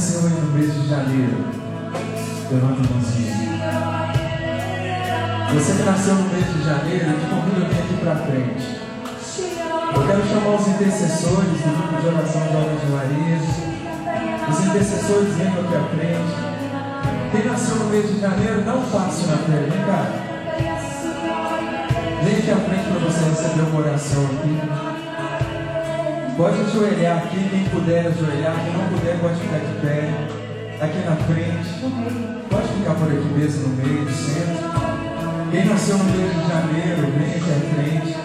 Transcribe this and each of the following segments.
nasceu aí no mês de janeiro, levanta a mãozinha. Você que nasceu no mês de janeiro, eu te convido a vir aqui para frente. Eu quero chamar os intercessores do grupo de oração Jovem de Maria. Os intercessores vêm aqui à frente. Quem nasceu no mês de janeiro, não passe na frente, vem cá. Vem aqui à frente para você receber uma oração aqui. Pode ajoelhar aqui, quem puder ajoelhar, quem não puder pode ficar de pé, aqui na frente, pode ficar por aqui mesmo no meio, no centro. Quem nasceu no Rio de janeiro, vem aqui à frente.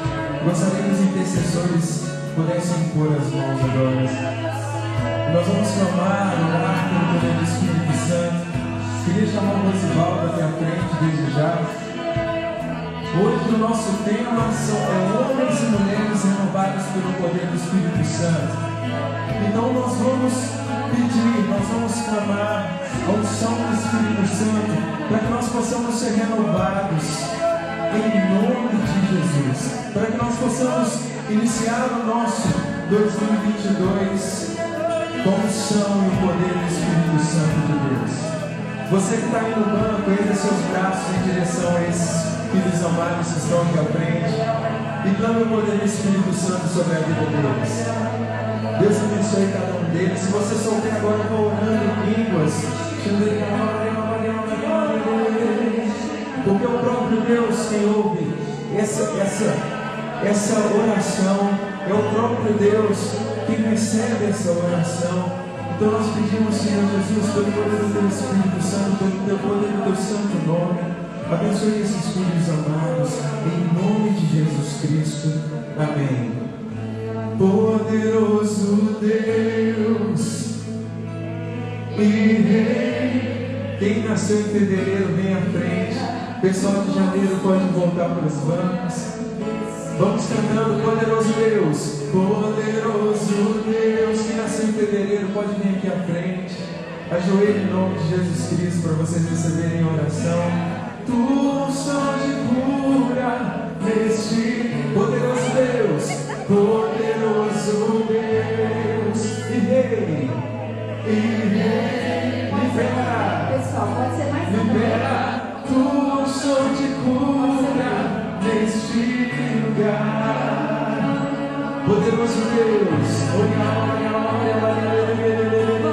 Gostaria que os intercessores pudessem impor as mãos agora. Nós vamos clamar, orar pelo poder do Espírito Santo. Queria chamar o Rosivaldo aqui à frente, desde já. Hoje o nosso tema são é, homens e mulheres renovados pelo poder do Espírito Santo. Então nós vamos pedir, nós vamos clamar a unção do Espírito Santo para que nós possamos ser renovados em nome de Jesus. Para que nós possamos iniciar o nosso 2022 com unção e o poder do Espírito Santo de Deus. Você que está aí no banco, erga seus braços em direção a esses filhos amados estão aqui à frente. E clama o poder do Espírito Santo sobre a vida deles. Deus abençoe cada um deles. Se você souber agora, eu vou orando em línguas. Porque o próprio Deus quem ouve essa, essa, essa oração é o próprio Deus que recebe essa oração. Então nós pedimos, Senhor Jesus, pelo poder do Teu Espírito Santo, pelo poder do Teu Santo Nome. Abençoe esses filhos amados, em nome de Jesus Cristo. Amém. Poderoso Deus e Rei. Quem nasceu em fevereiro, vem à frente. Pessoal de janeiro pode voltar para as bancas. Vamos cantando, poderoso Deus, poderoso Deus, que nasceu em fevereiro, pode vir aqui à frente. Ajoelhe em nome de Jesus Cristo para vocês receberem oração. Tu só de cura neste poderoso Deus, poderoso Deus e rei, e rei, libera, pessoal, pode ser mais libera. Tu só de cura neste lugar, poderoso Deus, olha, olha, olha, olha, olha, olha, olha, olha.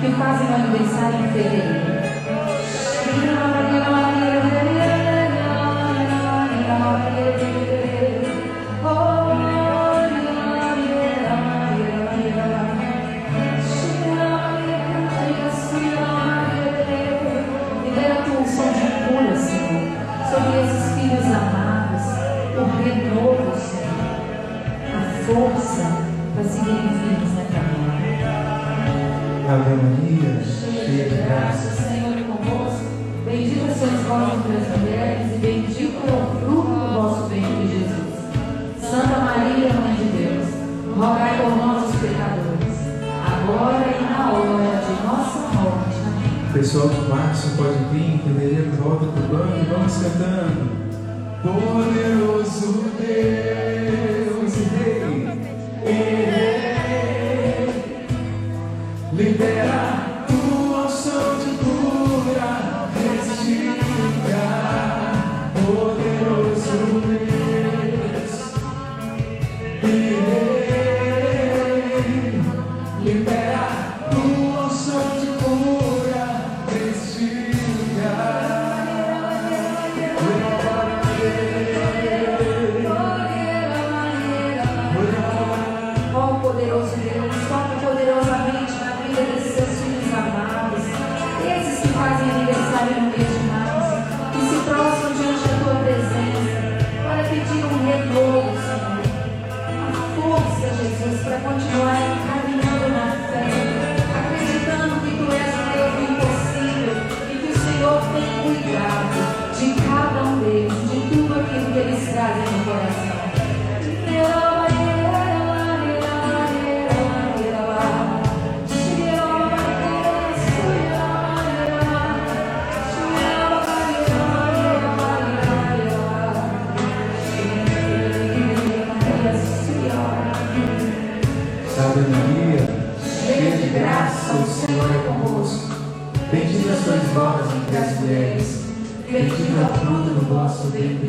que fazem aniversário em fevereiro.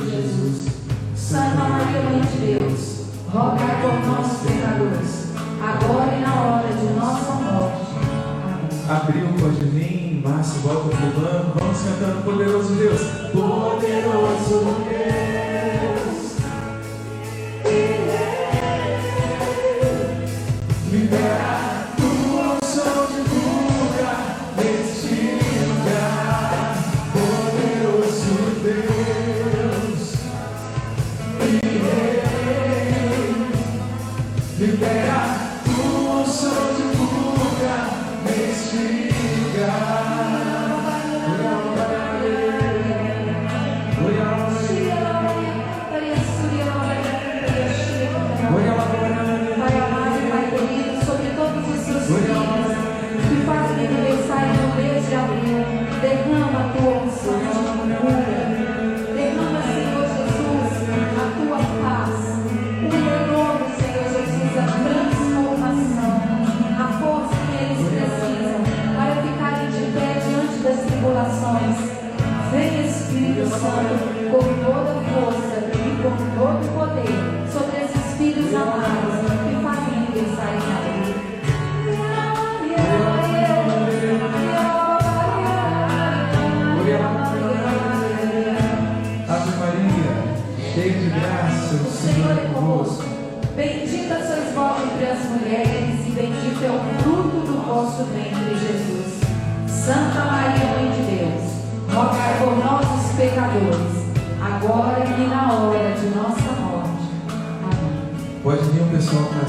de Jesus. Santa Maria, Mãe de Deus, rogai por nós, pecadores, agora e na hora de nossa morte. Amém. Abriu o Claudinei, Márcio, volta pro banco, vamos cantando, poderoso Deus, poderoso Deus.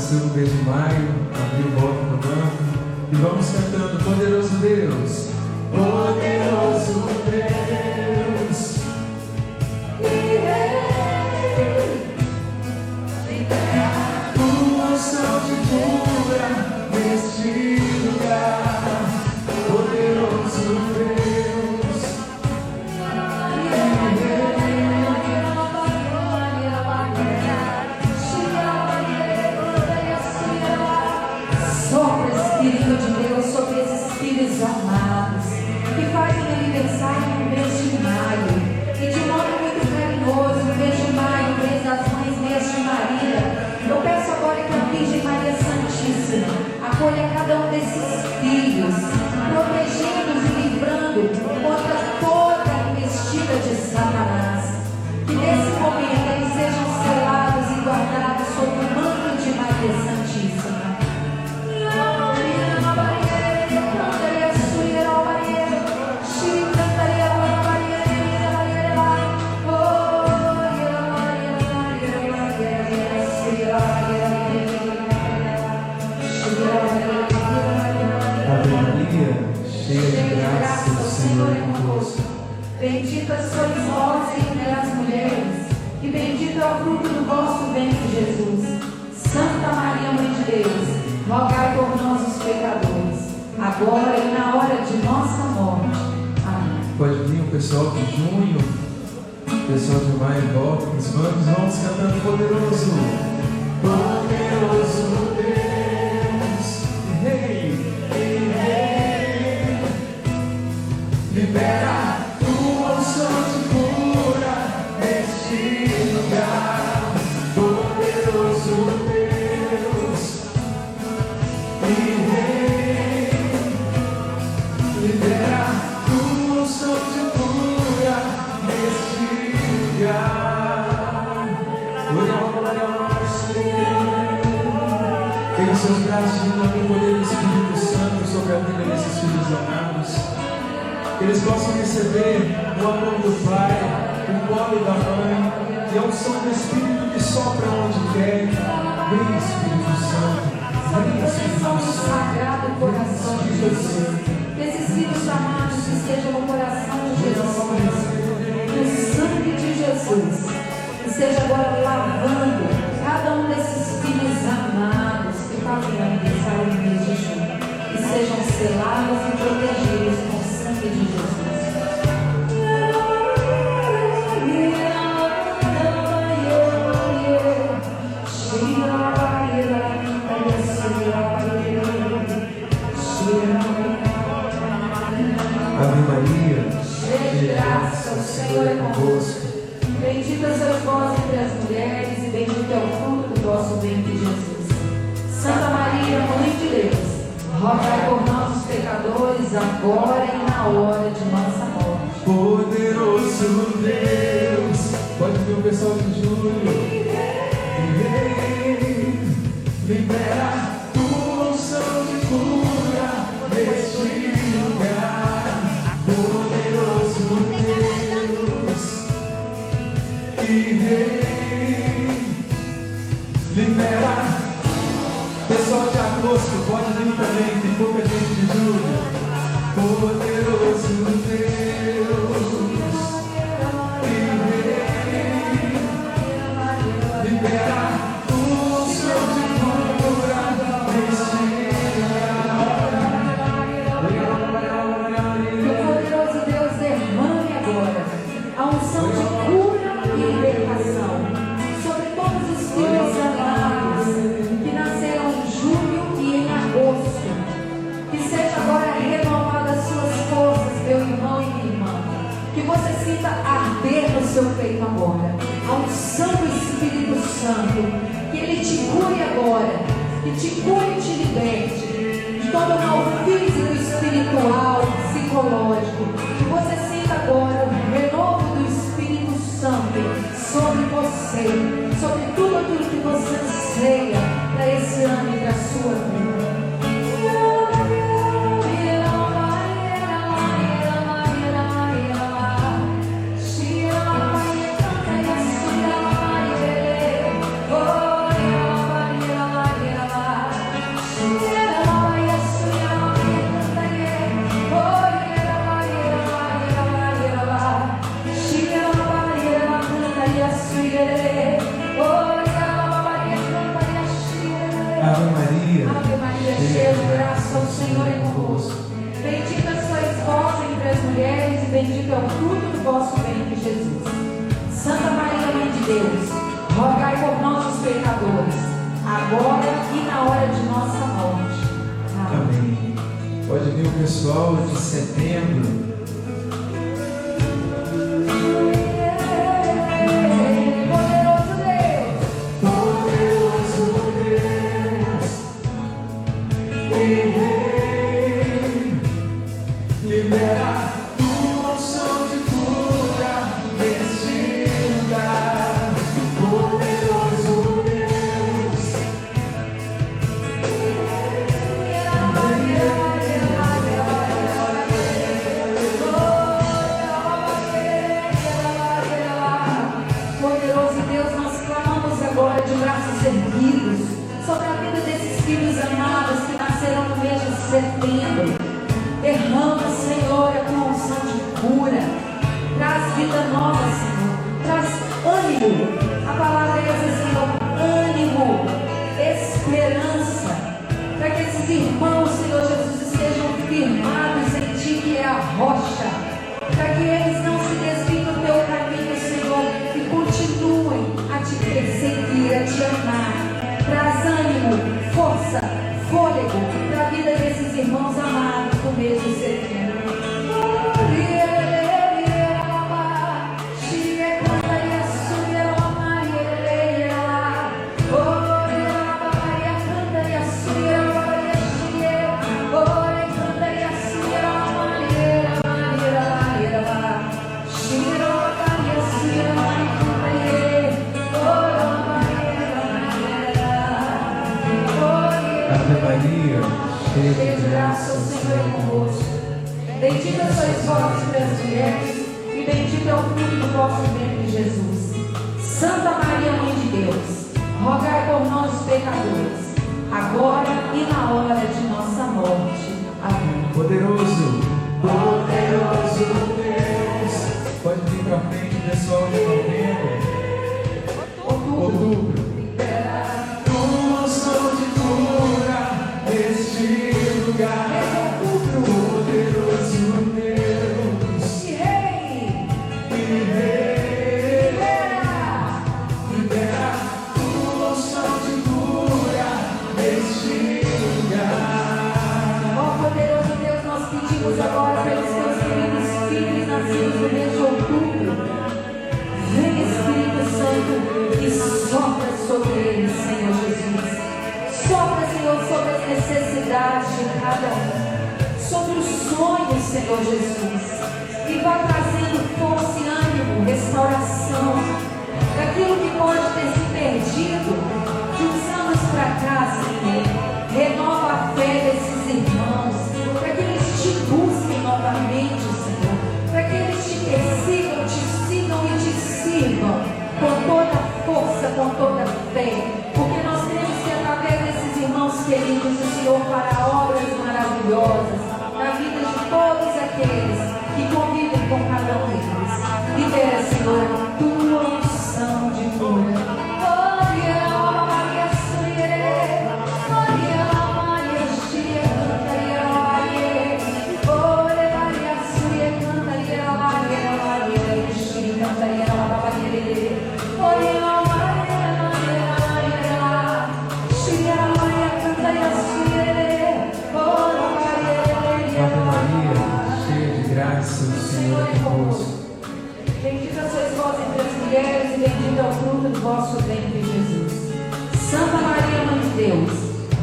nasceu no mês de maio, abriu o voto do banco. E vamos cantando, poderoso Deus. He te cure agora, que te cure e te liberte de todo mal físico, espiritual, psicológico. Que você sinta agora o renovo do Espírito Santo sobre você, sobre tudo aquilo que você anseia para esse ano e para a sua vida. e na hora de nossa morte. Amém. Amém. Pode vir o pessoal de setembro. vida nova, Senhor. Traz ânimo, Бога. Senhor Jesus. E vai trazendo força e ânimo, restauração daquilo que pode ter se perdido de uns anos para cá, Senhor. Renova a fé desses irmãos, para que eles te busquem novamente, Senhor. Para que eles te persigam, te sigam e te sirvam com toda força, com toda fé. Porque nós temos que, através desses irmãos queridos, o Senhor fará obras maravilhosas day. vosso ventre, Jesus. Santa Maria, Mãe de Deus,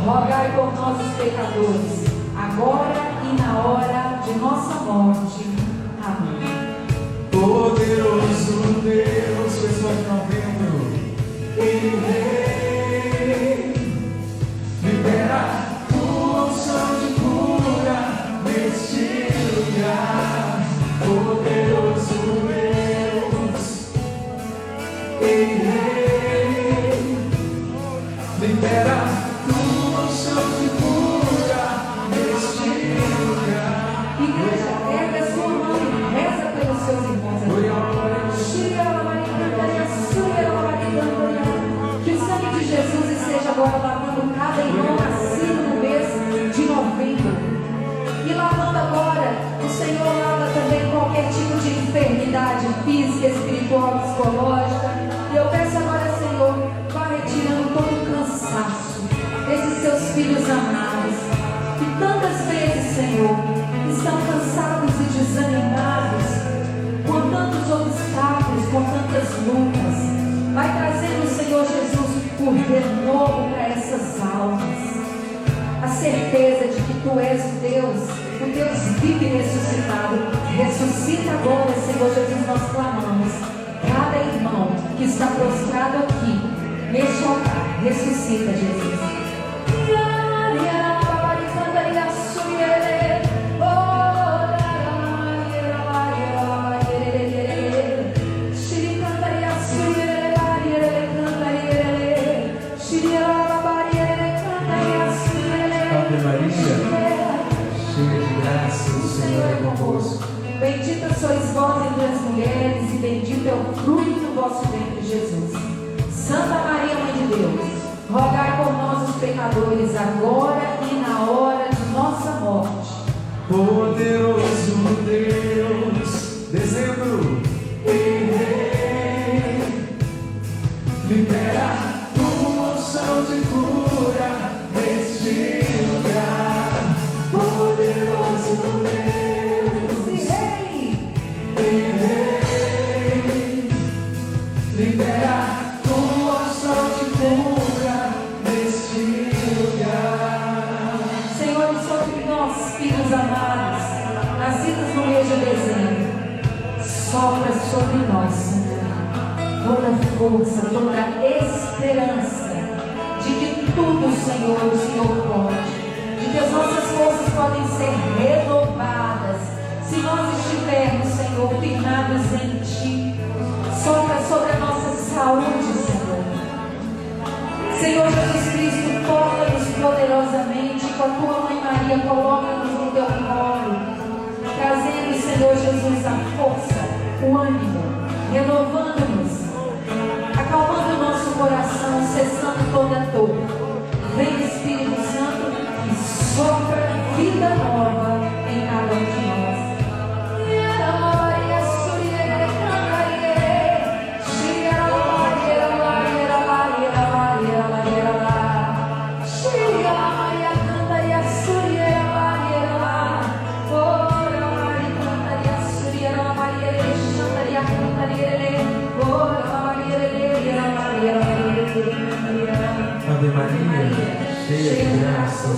rogai por nós, os pecadores, agora e na hora de nossa morte. Amém. Poderoso Deus, pessoas não vendo, certeza de que tu és o Deus, o Deus vivo e ressuscitado. Ressuscita agora, Senhor Jesus, nós clamamos. Cada irmão que está prostrado aqui, neste altar, ressuscita, Jesus. Pecadores, agora sopra sobre nós, Senhor, toda força, toda esperança de que tudo, Senhor, o Senhor pode, de que as nossas forças podem ser renovadas, se nós estivermos, Senhor, firmados em Ti. Sopra sobre a nossa saúde, Senhor. Senhor Jesus Cristo, toca-nos poderosamente com a tua mãe Maria, coloca-nos no teu colo, trazendo, Senhor Jesus, a força, o ânimo, renovando-nos, acalmando o nosso coração, cessando toda dor.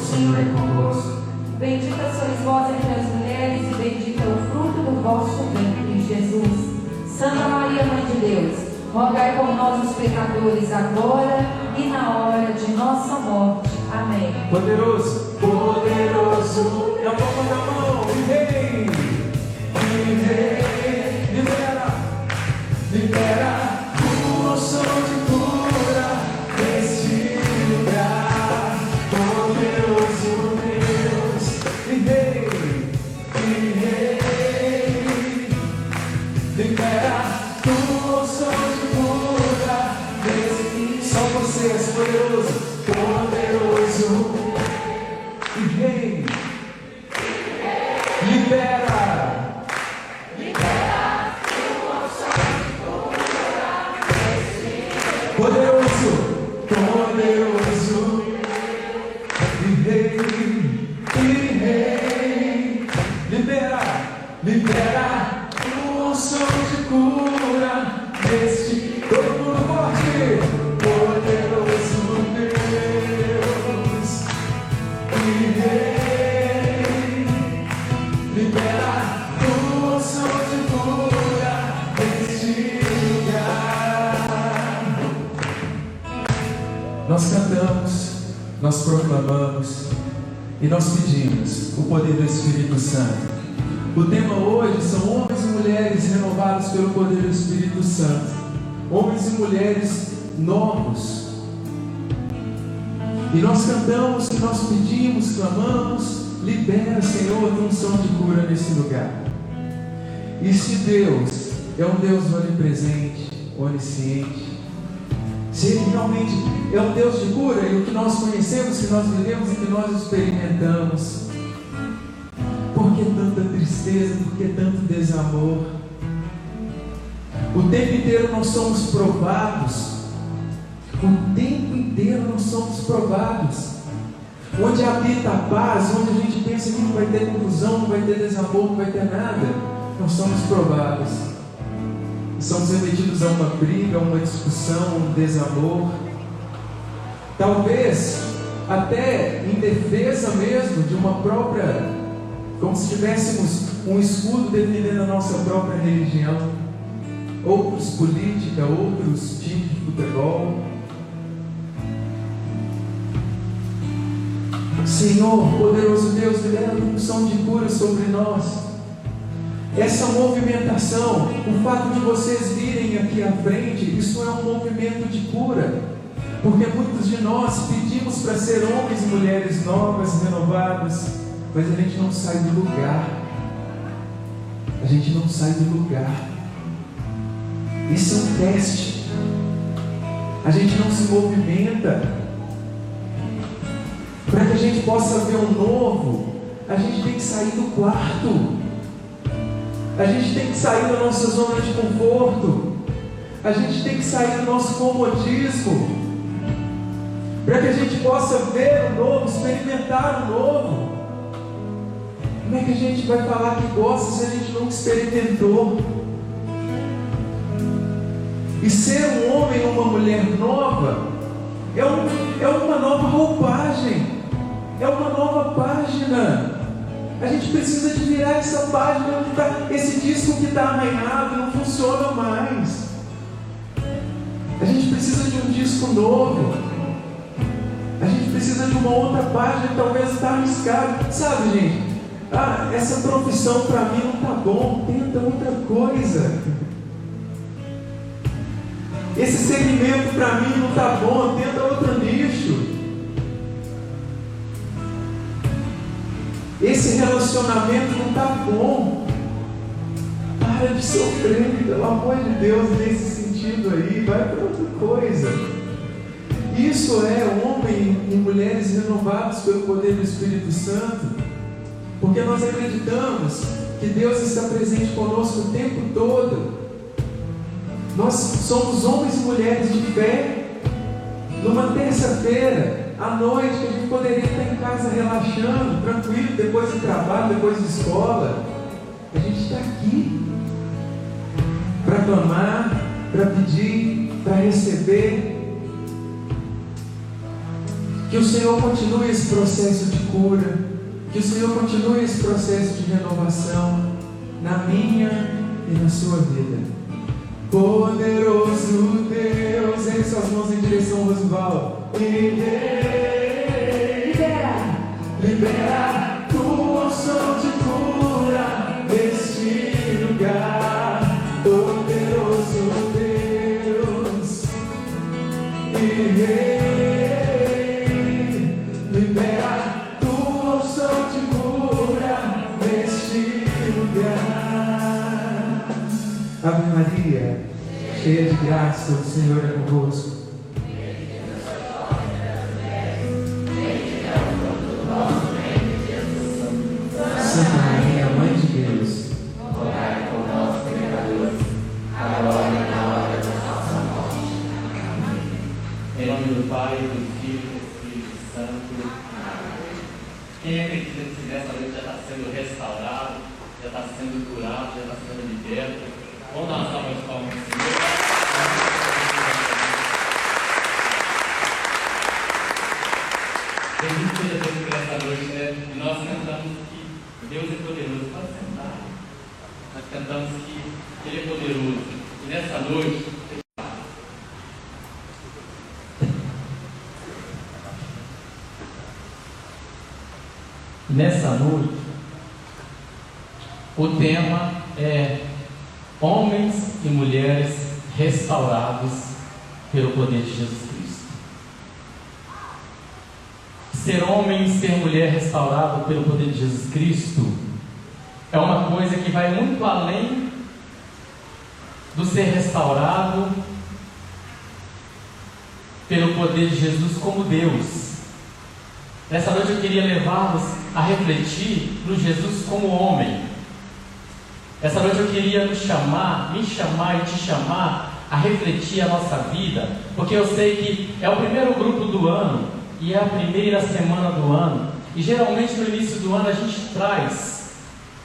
Senhor é convosco. Bendita sois vós entre as mulheres, e bendito é o fruto do vosso ventre, Jesus. Santa Maria, Mãe de Deus, rogai por nós, os pecadores, agora e na hora de nossa morte. Amém. Poderoso, poderoso, na palma da mão, Nós cantamos, nós proclamamos e nós pedimos o poder do Espírito Santo. O tema hoje são homens e mulheres renovados pelo poder do Espírito Santo. Homens e mulheres novos. E nós cantamos, nós pedimos, clamamos, libera, Senhor, tua unção de cura nesse lugar. E se Deus é um Deus onipresente, onisciente, se Ele realmente é um Deus de cura e o que nós conhecemos, que nós vivemos e que nós experimentamos, por que tanta tristeza, por que tanto desamor? O tempo inteiro nós somos provados, o tempo inteiro nós somos provados. Onde habita a paz, onde a gente pensa que não vai ter confusão, não vai ter desamor, não vai ter nada, nós somos provados. Somos remetidos a uma briga, a uma discussão, um desamor. Talvez até em defesa mesmo de uma própria, como se tivéssemos um escudo defendendo a nossa própria religião. Outros política, outros times de futebol. Senhor, poderoso Deus, libera a unção de cura sobre nós. Essa movimentação, o fato de vocês virem aqui à frente, isso é um movimento de cura. Porque muitos de nós pedimos para ser homens e mulheres novas, renovadas, mas a gente não sai do lugar. A gente não sai do lugar. Esse é um teste. A gente não se movimenta. Para que a gente possa ver o novo, a gente tem que sair do quarto. A gente tem que sair da nossa zona de conforto. A gente tem que sair do nosso comodismo. Para que a gente possa ver o novo, experimentar o novo. Como é que a gente vai falar que gosta se a gente nunca experimentou? E ser um homem ou uma mulher nova é, um, é uma nova roupagem, é uma nova página. A gente precisa de virar essa página, tá, esse disco que está arranhado, não funciona mais. A gente precisa de um disco novo. A gente precisa de uma outra página, talvez está arriscado. Sabe, gente? Ah, essa profissão para mim não está bom. Tenta outra coisa. Esse segmento para mim não está bom. Tenta outro nicho. Relacionamento não está bom. Para de sofrer, pelo amor de Deus, nesse sentido aí. Vai para outra coisa. Isso é homem e mulheres renovados pelo poder do Espírito Santo, porque nós acreditamos que Deus está presente conosco o tempo todo. Nós somos homens e mulheres de fé. Numa terça-feira, à noite, que a gente poderia estar em casa relaxando, tranquilo, depois do trabalho, depois da escola. A gente está aqui para clamar, para pedir, para receber. Que o Senhor continue esse processo de cura, que o Senhor continue esse processo de renovação na minha e na sua vida. Poderoso Deus, ergue suas mãos em direção ao Rosval. Cheia de graça, o Senhor é convosco. Sendo curado, já está sendo liberto? Vamos dar uma salva de palmas ao Senhor. Bendito seja Deus por essa noite, né? E nós cantamos que Deus é poderoso. Pode sentar. Nós cantamos que Ele é poderoso. E nessa noite, Nessa noite, o tema é Homens e Mulheres Restaurados pelo Poder de Jesus Cristo. Ser homem e ser mulher restaurado pelo poder de Jesus Cristo é uma coisa que vai muito além do ser restaurado pelo poder de Jesus como Deus. Nessa noite eu queria levá-los a refletir no Jesus como homem. Essa noite eu queria nos chamar, me chamar e te chamar a refletir a nossa vida, porque eu sei que é o primeiro grupo do ano e é a primeira semana do ano, e geralmente no início do ano a gente traz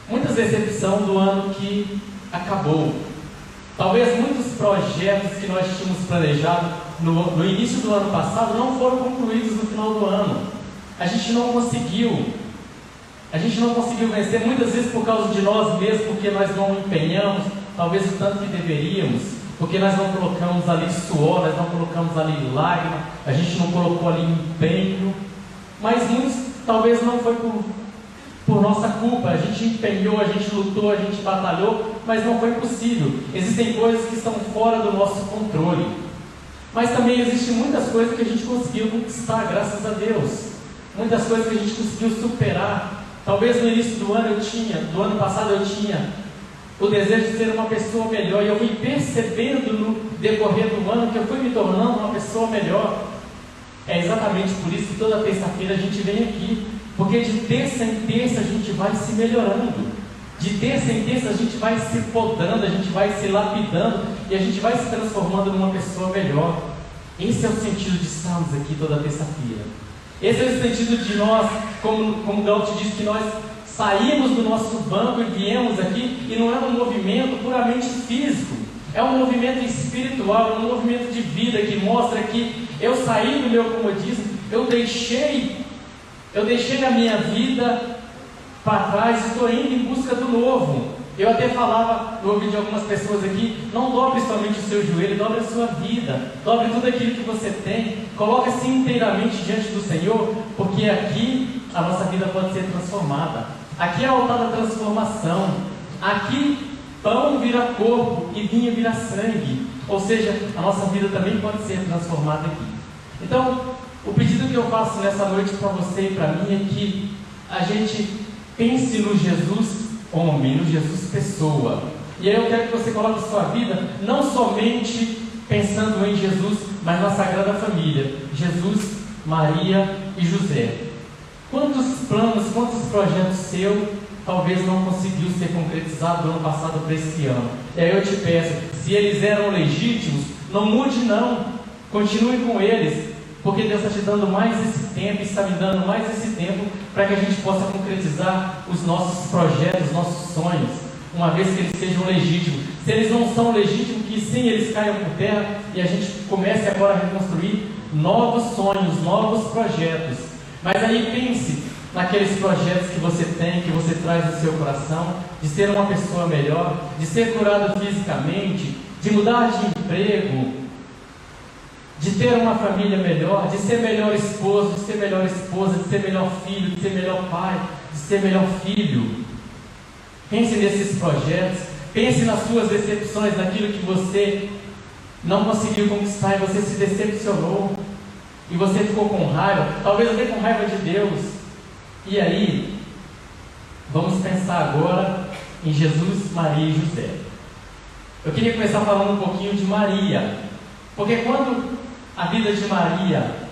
muitas decepções do ano que acabou. Talvez muitos projetos que nós tínhamos planejado no, no início do ano passado não foram concluídos no final do ano. A gente não conseguiu. A gente não conseguiu vencer muitas vezes por causa de nós mesmos, porque nós não empenhamos, talvez o tanto que deveríamos, porque nós não colocamos ali suor, nós não colocamos ali lágrima, a gente não colocou ali empenho. Mas muitos talvez não foi por, por nossa culpa, a gente empenhou, a gente lutou, a gente batalhou, mas não foi possível. Existem coisas que estão fora do nosso controle. Mas também existem muitas coisas que a gente conseguiu conquistar, graças a Deus. Muitas coisas que a gente conseguiu superar. Talvez no início do ano eu tinha, do ano passado eu tinha o desejo de ser uma pessoa melhor. E eu fui percebendo no decorrer do ano que eu fui me tornando uma pessoa melhor. É exatamente por isso que toda terça-feira a gente vem aqui. Porque de terça em terça a gente vai se melhorando. De terça em terça a gente vai se podando, a gente vai se lapidando e a gente vai se transformando numa pessoa melhor. Esse é o sentido de estarmos aqui toda terça-feira. Esse é o sentido de nós, como, como Gaut disse, que nós saímos do nosso banco e viemos aqui, e não é um movimento puramente físico, é um movimento espiritual, é um movimento de vida que mostra que eu saí do meu comodismo, eu deixei, eu deixei a minha vida para trás, estou indo em busca do novo. Eu até falava no ouvido de algumas pessoas aqui, não dobre somente o seu joelho, dobre a sua vida, dobre tudo aquilo que você tem, coloque-se inteiramente diante do Senhor, porque aqui a nossa vida pode ser transformada. Aqui é o altar da transformação. Aqui pão vira corpo e vinho vira sangue. Ou seja, a nossa vida também pode ser transformada aqui. Então, o pedido que eu faço nessa noite para você e para mim é que a gente pense no Jesus homem, no Jesus pessoa. E aí eu quero que você coloque sua vida não somente pensando em Jesus, mas na Sagrada Família: Jesus, Maria e José. Quantos planos, quantos projetos seu talvez não conseguiu ser concretizado no ano passado para esse ano? E aí eu te peço, se eles eram legítimos, não mude não, continue com eles, porque Deus está te dando mais esse tempo, está me dando mais esse tempo para que a gente possa concretizar os nossos projetos, os nossos sonhos, uma vez que eles sejam legítimos. Se eles não são legítimos, que sim eles caiam por terra e a gente comece agora a reconstruir novos sonhos, novos projetos. Mas aí pense naqueles projetos que você tem, que você traz no seu coração, de ser uma pessoa melhor, de ser curado fisicamente, de mudar de emprego, de ter uma família melhor, de ser melhor esposo, de ser melhor esposa, de ser melhor filho, de ser melhor pai, de ser melhor filho. Pense nesses projetos, pense nas suas decepções, naquilo que você não conseguiu conquistar e você se decepcionou, e você ficou com raiva, talvez até com raiva de Deus. E aí, vamos pensar agora em Jesus, Maria e José. Eu queria começar falando um pouquinho de Maria, porque quando a vida de Maria.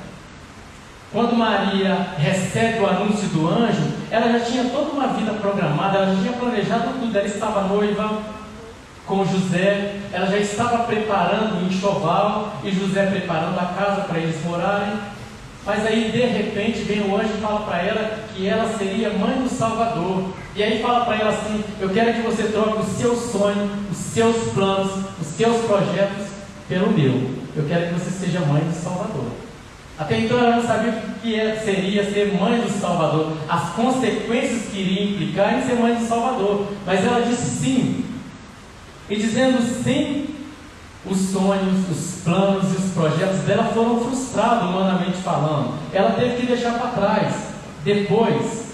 Quando Maria recebe o anúncio do anjo, ela já tinha toda uma vida programada, ela já tinha planejado tudo. Ela estava noiva com José, ela já estava preparando o enxoval e José preparando a casa para eles morarem. Mas aí de repente vem o anjo e fala para ela que ela seria mãe do Salvador. E aí fala para ela assim: Eu quero que você troque o seu sonho, os seus planos, os seus projetos pelo meu eu quero que você seja mãe do Salvador. Até então ela não sabia o que é, seria ser mãe do Salvador, as consequências que iria implicar em ser mãe do Salvador. Mas ela disse sim. E dizendo sim, os sonhos, os planos e os projetos dela foram frustrados, humanamente falando. Ela teve que deixar para trás. Depois,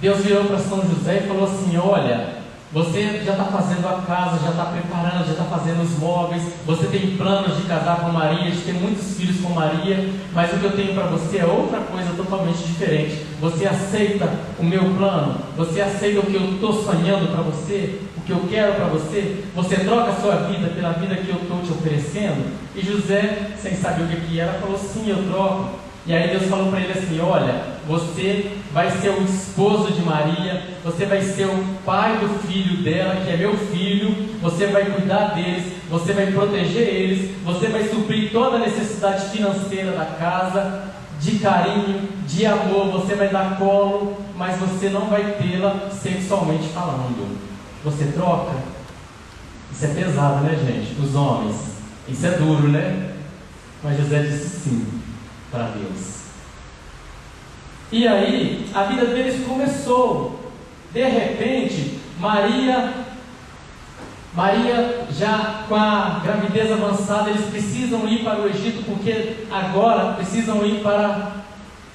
Deus virou para São José e falou assim: Olha, você já está fazendo a casa, já está preparando, já está fazendo os móveis. Você tem planos de casar com Maria, de ter muitos filhos com Maria. Mas o que eu tenho para você é outra coisa totalmente diferente. Você aceita o meu plano? Você aceita o que eu estou sonhando para você? O que eu quero para você? Você troca a sua vida pela vida que eu estou te oferecendo? E José, sem saber o que, era, falou: Sim, eu troco. E aí Deus falou para ele assim: Olha, você vai ser o esposo de Maria, você vai ser o pai do filho dela, que é meu filho, você vai cuidar deles, você vai proteger eles, você vai suprir toda a necessidade financeira da casa, de carinho, de amor, você vai dar colo, mas você não vai tê-la sexualmente falando. Você troca? Isso é pesado, né, gente? Os homens. Isso é duro, né? Mas José disse sim para Deus. E aí, a vida deles começou. De repente, Maria, Maria já com a gravidez avançada, eles precisam ir para o Egito, porque agora precisam ir para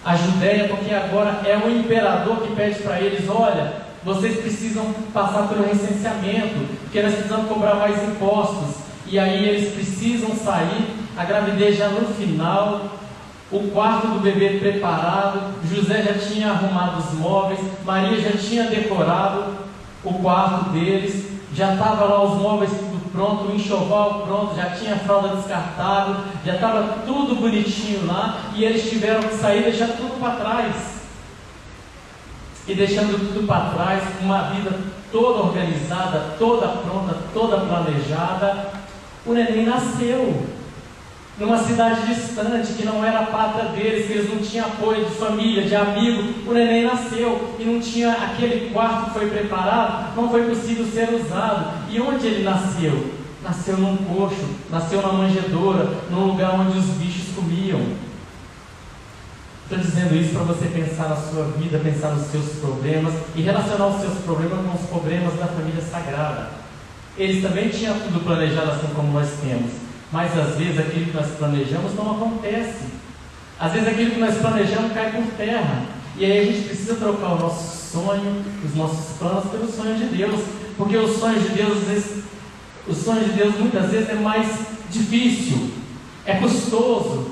a Judéia, porque agora é o imperador que pede para eles: olha, vocês precisam passar pelo recenseamento, porque nós precisamos cobrar mais impostos. E aí eles precisam sair, a gravidez já no final, o quarto do bebê preparado, José já tinha arrumado os móveis, Maria já tinha decorado o quarto deles, já estava lá os móveis tudo pronto, o enxoval pronto, já tinha a fralda descartável, já estava tudo bonitinho lá, e eles tiveram que sair e deixar tudo para trás. E deixando tudo para trás, uma vida toda organizada, toda pronta, toda planejada, o neném nasceu numa cidade distante, que não era a pátria deles, que eles não tinham apoio de família, de amigo. O neném nasceu e não tinha aquele quarto que foi preparado, não foi possível ser usado. E onde ele nasceu? Nasceu num coxo, nasceu na manjedoura, num lugar onde os bichos comiam. Estou dizendo isso para você pensar na sua vida, pensar nos seus problemas e relacionar os seus problemas com os problemas da família sagrada. Eles também tinham tudo planejado assim como nós temos. Mas às vezes aquilo que nós planejamos não acontece. Às vezes aquilo que nós planejamos cai por terra. E aí a gente precisa trocar o nosso sonho, os nossos planos pelo sonho de Deus. Porque os sonhos de Deus, vezes, os sonhos de Deus muitas vezes é mais difícil, é custoso,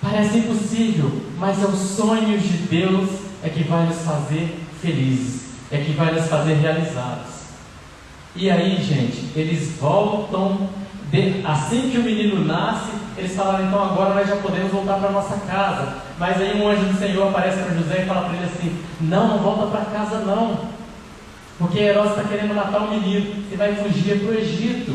parece impossível, mas é os sonhos de Deus é que vai nos fazer felizes, é que vai nos fazer realizados. E aí, gente, eles voltam assim que o menino nasce, eles falaram, então agora nós já podemos voltar para nossa casa. Mas aí um anjo do Senhor aparece para José e fala para ele assim: Não, não volta para casa não. Porque Herodes está querendo matar o menino. Você vai fugir para o Egito.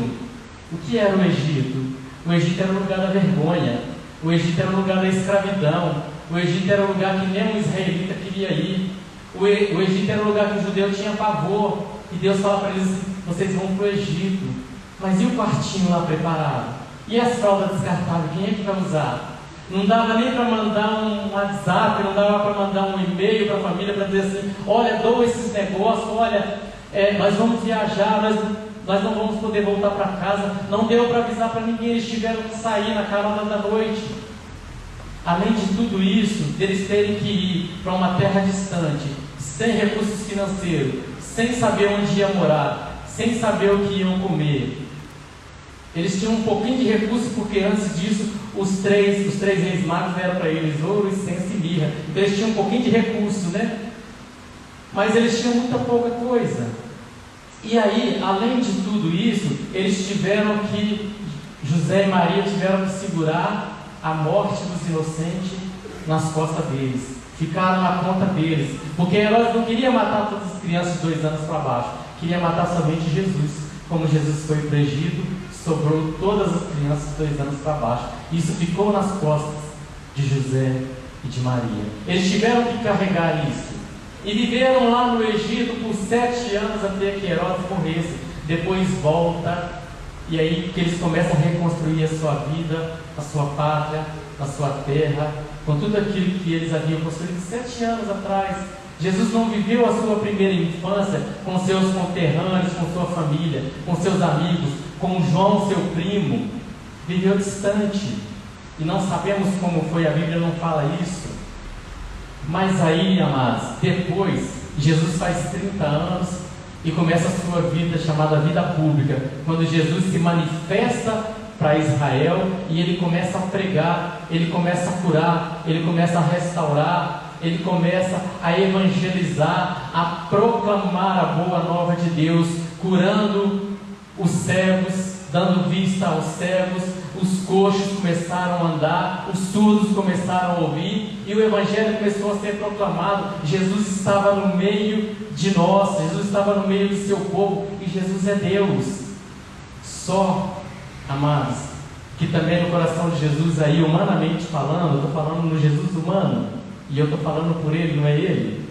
O que era o Egito? O Egito era o lugar da vergonha. O Egito era o lugar da escravidão. O Egito era o lugar que nem um israelita queria ir. O, Egito era o lugar que o judeu tinha pavor. E Deus fala para eles: vocês vão para o Egito. Mas e o quartinho lá preparado? E as fraldas descartáveis? Quem é que vai usar? Não dava nem para mandar um WhatsApp, não dava para mandar um e-mail para a família para dizer assim: olha, dou esses negócios, olha, é, nós vamos viajar, nós, nós não vamos poder voltar para casa. Não deu para avisar para ninguém, eles tiveram que sair na calada da noite. Além de tudo isso, eles terem que ir para uma terra distante, sem recursos financeiros, sem saber onde ia morar, sem saber o que iam comer, eles tinham um pouquinho de recurso, porque antes disso os três, os três reis magos deram para eles ouro, incenso e mirra. Então eles tinham um pouquinho de recurso, né? Mas eles tinham muita pouca coisa. E aí, além de tudo isso, eles tiveram que, José e Maria tiveram que segurar a morte dos inocentes nas costas deles. Ficaram na conta deles. Porque Herodes não queria matar todas as crianças de dois anos para baixo. Queria matar somente Jesus. Como Jesus foi para sobrou todas as crianças dois anos para baixo. Isso ficou nas costas de José e de Maria. Eles tiveram que carregar isso. E viveram lá no Egito por sete anos até que Herodes morresse. Depois volta, e aí que eles começam a reconstruir a sua vida, a sua pátria, a sua terra, com tudo aquilo que eles haviam construído sete anos atrás. Jesus não viveu a sua primeira infância com seus conterrâneos, com sua família, com seus amigos, com João, seu primo. Viveu distante. E não sabemos como foi, a Bíblia não fala isso. Mas aí, amados, depois, Jesus faz 30 anos e começa a sua vida chamada vida pública, quando Jesus se manifesta para Israel e ele começa a pregar, ele começa a curar, ele começa a restaurar, ele começa a evangelizar, a proclamar a boa nova de Deus, curando os cegos, dando vista aos cegos, os coxos começaram a andar, os surdos começaram a ouvir e o evangelho começou a ser proclamado. Jesus estava no meio de nós, Jesus estava no meio do seu povo e Jesus é Deus. Só, amados, que também no coração de Jesus aí, humanamente falando, estou falando no Jesus humano, e eu estou falando por ele, não é ele,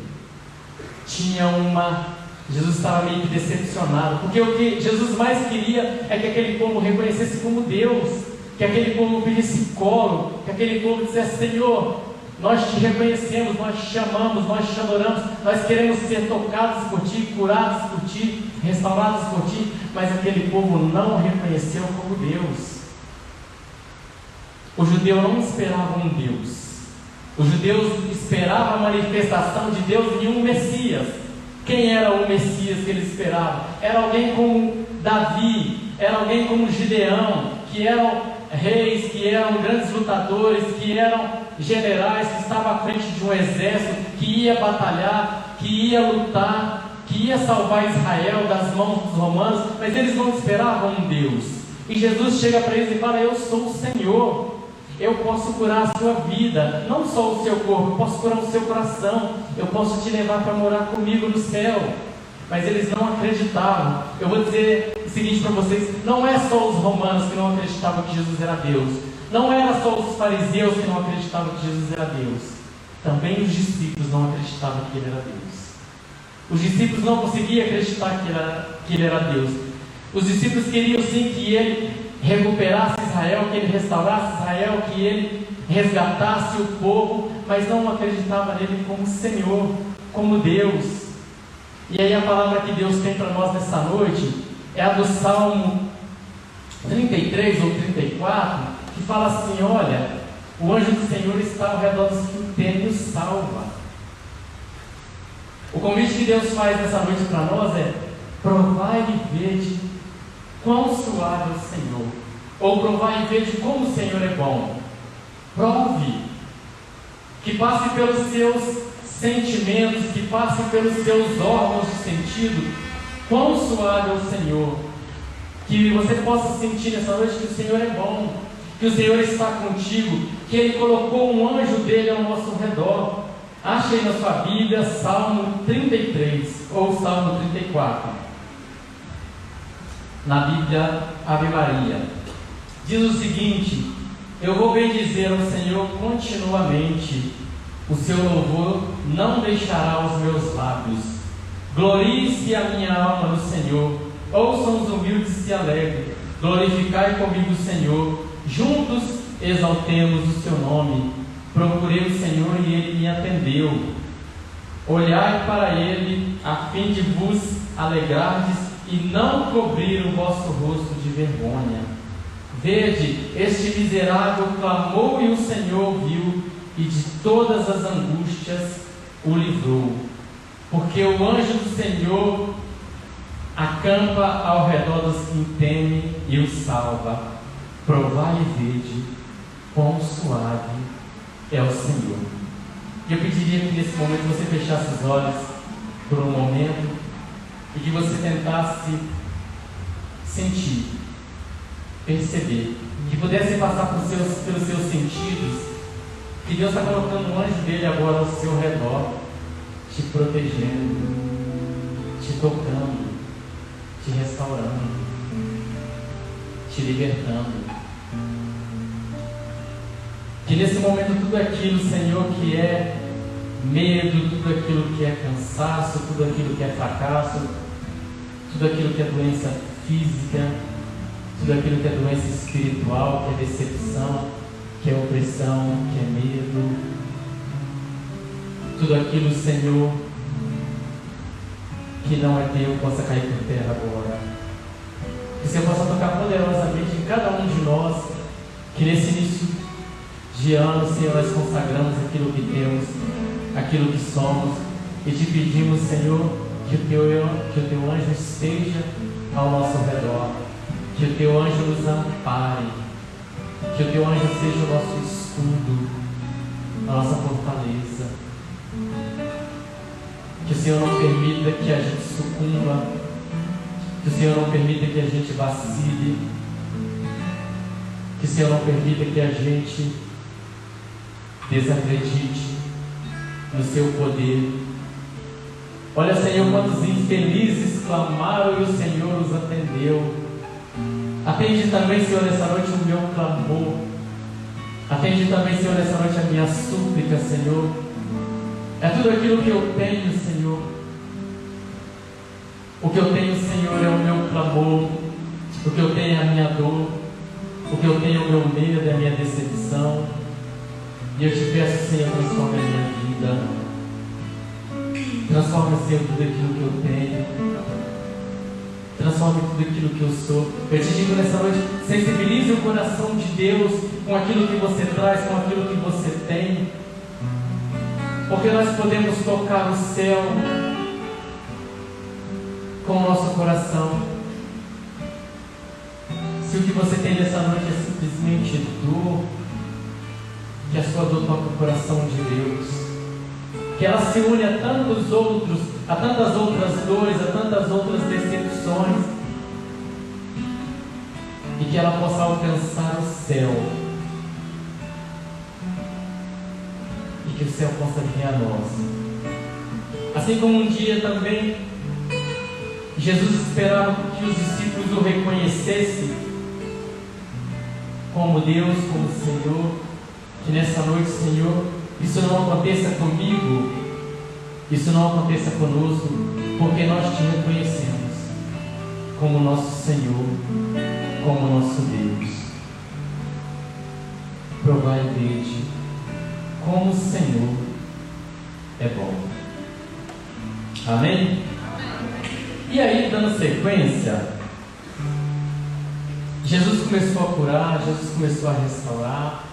tinha uma. Jesus estava meio que decepcionado, porque o que Jesus mais queria é que aquele povo reconhecesse como Deus, que aquele povo pedisse colo, que aquele povo dissesse: Senhor, nós te reconhecemos, nós te chamamos, nós te adoramos, nós queremos ser tocados por ti, curados por ti, restaurados por ti, mas aquele povo não reconheceu como Deus. O judeu não esperava um Deus, os judeus esperavam a manifestação de Deus em um Messias. Quem era o Messias que eles esperavam? Era alguém como Davi, era alguém como Gideão, que eram reis, que eram grandes lutadores, que eram generais, que estavam à frente de um exército, que ia batalhar, que ia lutar, que ia salvar Israel das mãos dos romanos, mas eles não esperavam um Deus. E Jesus chega para eles e fala: Eu sou o Senhor. Eu posso curar a sua vida, não só o seu corpo, eu posso curar o seu coração, eu posso te levar para morar comigo no céu. Mas eles não acreditavam. Eu vou dizer o seguinte para vocês: não é só os romanos que não acreditavam que Jesus era Deus, não era só os fariseus que não acreditavam que Jesus era Deus, também os discípulos não acreditavam que ele era Deus. Os discípulos não conseguiam acreditar que ele era, que ele era Deus. Os discípulos queriam sim que ele recuperasse Israel, que ele restaurasse Israel, que ele resgatasse o povo, mas não acreditavam nele como Senhor, como Deus. E aí a palavra que Deus tem para nós nessa noite é a do Salmo 33 ou 34, que fala assim: Olha, o anjo do Senhor está ao redor dos que o temem salva. O convite que Deus faz nessa noite para nós é: provai e vede quão suave é o Senhor. Ou provai e vede como o Senhor é bom. Prove. Que passe pelos seus sentimentos, que passe pelos seus órgãos de sentido, quão suave é o Senhor. Que você possa sentir nessa noite que o Senhor é bom, que o Senhor está contigo, que Ele colocou um anjo dele ao nosso redor. Ache aí na sua Bíblia Salmo 33 ou Salmo 34. Na Bíblia Ave Maria. Diz o seguinte: Eu vou bendizer ao Senhor continuamente o seu louvor não deixará os meus lábios. Glorie-se a minha alma no Senhor. Ouçam os humildes e se alegrem. Glorificai comigo o Senhor. Juntos exaltemos o seu nome. Procurei o Senhor e ele me atendeu. Olhai para ele a fim de vos alegrardes e não cobrir o vosso rosto de vergonha. Vede, este miserável clamou e o Senhor ouviu e de todas as angústias o livrou. Porque o anjo do Senhor acampa ao redor dos que temem e o salva. Provai e vede quão suave é o Senhor. Eu pediria que nesse momento você fechasse os olhos por um momento e que você tentasse sentir, perceber, que pudesse passar por seus, pelos seus sentidos que Deus está colocando um anjo dele agora ao seu redor, te protegendo, te tocando, te restaurando, te libertando. Que nesse momento tudo aquilo, Senhor, que é medo, tudo aquilo que é cansaço, tudo aquilo que é fracasso, tudo aquilo que é doença física, tudo aquilo que é doença espiritual, que é decepção, que é opressão, que é medo, tudo aquilo, Senhor, que não é teu, possa cair por terra agora. Que o Senhor possa tocar poderosamente em cada um de nós, que nesse início de ano, Senhor, nós consagramos aquilo que temos, aquilo que somos, e te pedimos, Senhor, que o teu, que o teu anjo esteja ao nosso redor, que o teu anjo nos ampare que o teu anjo seja o nosso escudo, a nossa fortaleza. Que o Senhor não permita que a gente sucumba. Que o Senhor não permita que a gente vacile. Que o Senhor não permita que a gente desacredite no seu poder. Olha, Senhor, quantos infelizes clamaram e o Senhor os atendeu. Atende também, Senhor, nessa noite o meu clamor. Atende também, Senhor, nessa noite a minha súplica, Senhor. É tudo aquilo que eu tenho, Senhor. O que eu tenho, Senhor, é o meu clamor. O que eu tenho é a minha dor. O que eu tenho é o meu medo, é a minha decepção. E eu te peço, Senhor, transforme a minha vida. Transforme, Senhor, tudo aquilo que eu tenho transforme tudo aquilo que eu sou. Eu te digo nessa noite, sensibilize o coração de Deus com aquilo que você traz, com aquilo que você tem. Porque nós podemos tocar o céu com o nosso coração. Se o que você tem nessa noite é simplesmente dor, que a sua dor toca o coração de Deus. Que ela se une a tantos outros, a tantas outras dores, a tantas outras decepções. E que ela possa alcançar o céu. E que o céu possa vir a nós. Assim como um dia também Jesus esperava que os discípulos o reconhecessem como Deus, como Senhor, que nessa noite, Senhor, isso não aconteça comigo, isso não aconteça conosco, porque nós te reconhecemos como nosso Senhor, como nosso Deus. Provai e como o Senhor é bom. Amém? E aí, dando sequência, Jesus começou a curar, Jesus começou a restaurar.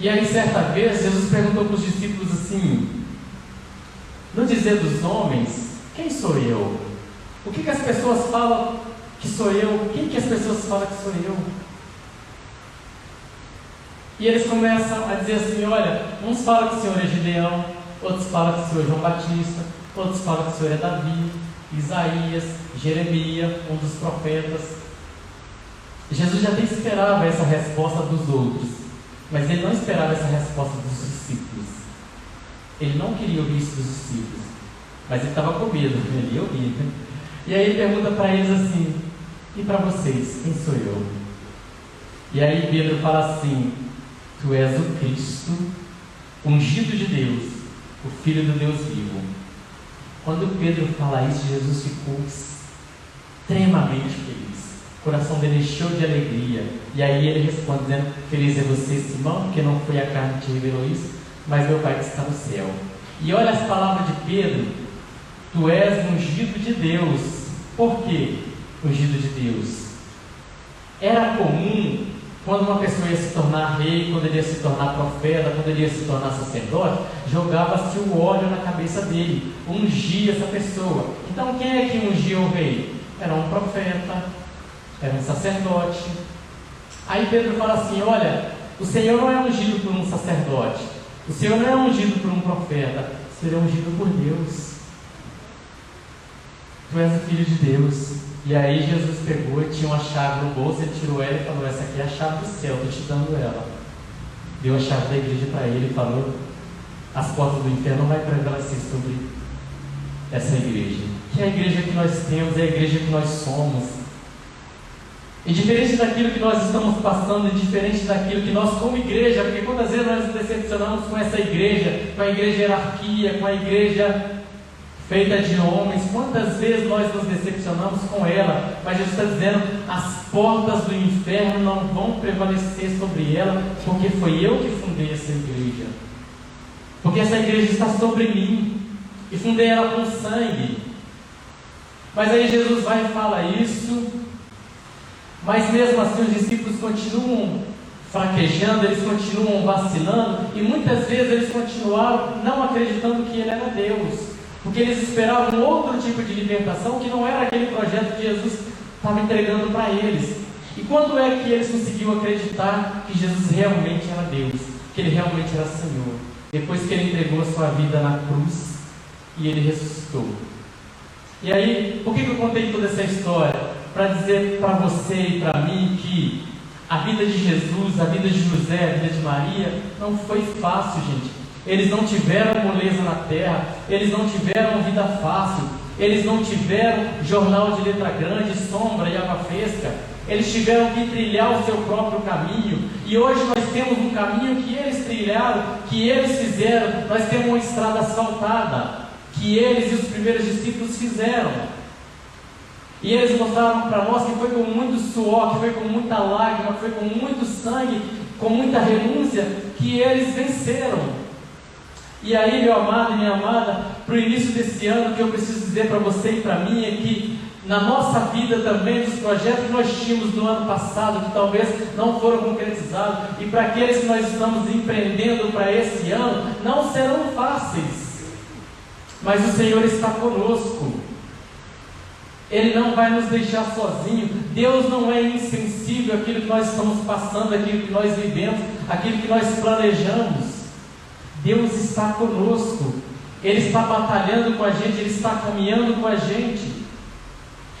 E aí, certa vez, Jesus perguntou para os discípulos assim: No dizer dos homens, quem sou eu? O que, que as pessoas falam que sou eu? Quem que as pessoas falam que sou eu? E eles começam a dizer assim: Olha, uns falam que o Senhor é Gideão, outros falam que o Senhor é João Batista, outros falam que o Senhor é Davi, Isaías, Jeremias, um dos profetas. Jesus já nem esperava essa resposta dos outros, mas ele não esperava essa resposta dos discípulos. Ele não queria ouvir isso dos discípulos, mas ele estava com medo, ele ia ouvir. Né? E aí ele pergunta para eles assim: E para vocês, quem sou eu? E aí Pedro fala assim: Tu és o Cristo, ungido de Deus, o Filho do Deus vivo. Quando Pedro fala isso, Jesus ficou extremamente feliz. Coração dele encheu de alegria. E aí ele responde dizendo, feliz é você, Simão, porque não foi a carne que te revelou isso, mas meu Pai que está no céu. E olha as palavras de Pedro, tu és ungido de Deus. Por quê? Ungido de Deus. Era comum quando uma pessoa ia se tornar rei, quando ele ia se tornar profeta, quando ele ia se tornar sacerdote, jogava-se o óleo na cabeça dele, ungia essa pessoa. Então quem é que ungia o rei? Era um profeta, era um sacerdote. Aí Pedro fala assim: olha, o Senhor não é ungido por um sacerdote, o Senhor não é ungido por um profeta, Senhor é ungido por Deus. Tu és o filho de Deus. E aí Jesus pegou e tinha uma chave no bolso, ele tirou ela e falou, essa aqui é a chave do céu, estou te dando ela. Deu a chave da igreja para ele e falou, as portas do inferno vai prevalecer sobre essa igreja. Que é a igreja que nós temos, é a igreja que nós somos. E diferente daquilo que nós estamos passando, e diferente daquilo que nós como igreja, porque quantas vezes nós nos decepcionamos com essa igreja, com a igreja hierarquia, com a igreja feita de homens. Quantas vezes nós nos decepcionamos com ela, mas Jesus está dizendo: as portas do inferno não vão prevalecer sobre ela, porque foi eu que fundei essa igreja. Porque essa igreja está sobre mim, e fundei ela com sangue. Mas aí Jesus vai e fala isso, mas mesmo assim os discípulos continuam fraquejando, eles continuam vacilando, e muitas vezes eles continuaram não acreditando que Ele era Deus. Porque eles esperavam outro tipo de libertação que não era aquele projeto que Jesus estava entregando para eles. E quando é que eles conseguiram acreditar que Jesus realmente era Deus, que ele realmente era Senhor? Depois que ele entregou a sua vida na cruz e ele ressuscitou. E aí, por que, que eu contei toda essa história? Para dizer para você e para mim que a vida de Jesus, a vida de José, a vida de Maria, não foi fácil, gente. Eles não tiveram moleza na terra, eles não tiveram vida fácil, eles não tiveram jornal de letra grande, sombra e água fresca. Eles tiveram que trilhar o seu próprio caminho. E hoje nós temos um caminho que eles trilharam, que eles fizeram. Nós temos uma estrada asfaltada, que eles e os primeiros discípulos fizeram. E eles mostraram para nós que foi com muito suor, que foi com muita lágrima, que foi com muito sangue, com muita renúncia, que eles venceram. E aí, meu amado e minha amada, para o início desse ano, o que eu preciso dizer para você e para mim é que na nossa vida também, dos projetos que nós tínhamos no ano passado, que talvez não foram concretizados, e para aqueles que nós estamos empreendendo para esse ano, não serão fáceis. Mas o Senhor está conosco. Ele não vai nos deixar sozinho. Deus não é insensível àquilo que nós estamos passando, àquilo que nós vivemos, àquilo que nós planejamos. Deus está conosco. Ele está batalhando com a gente, Ele está caminhando com a gente.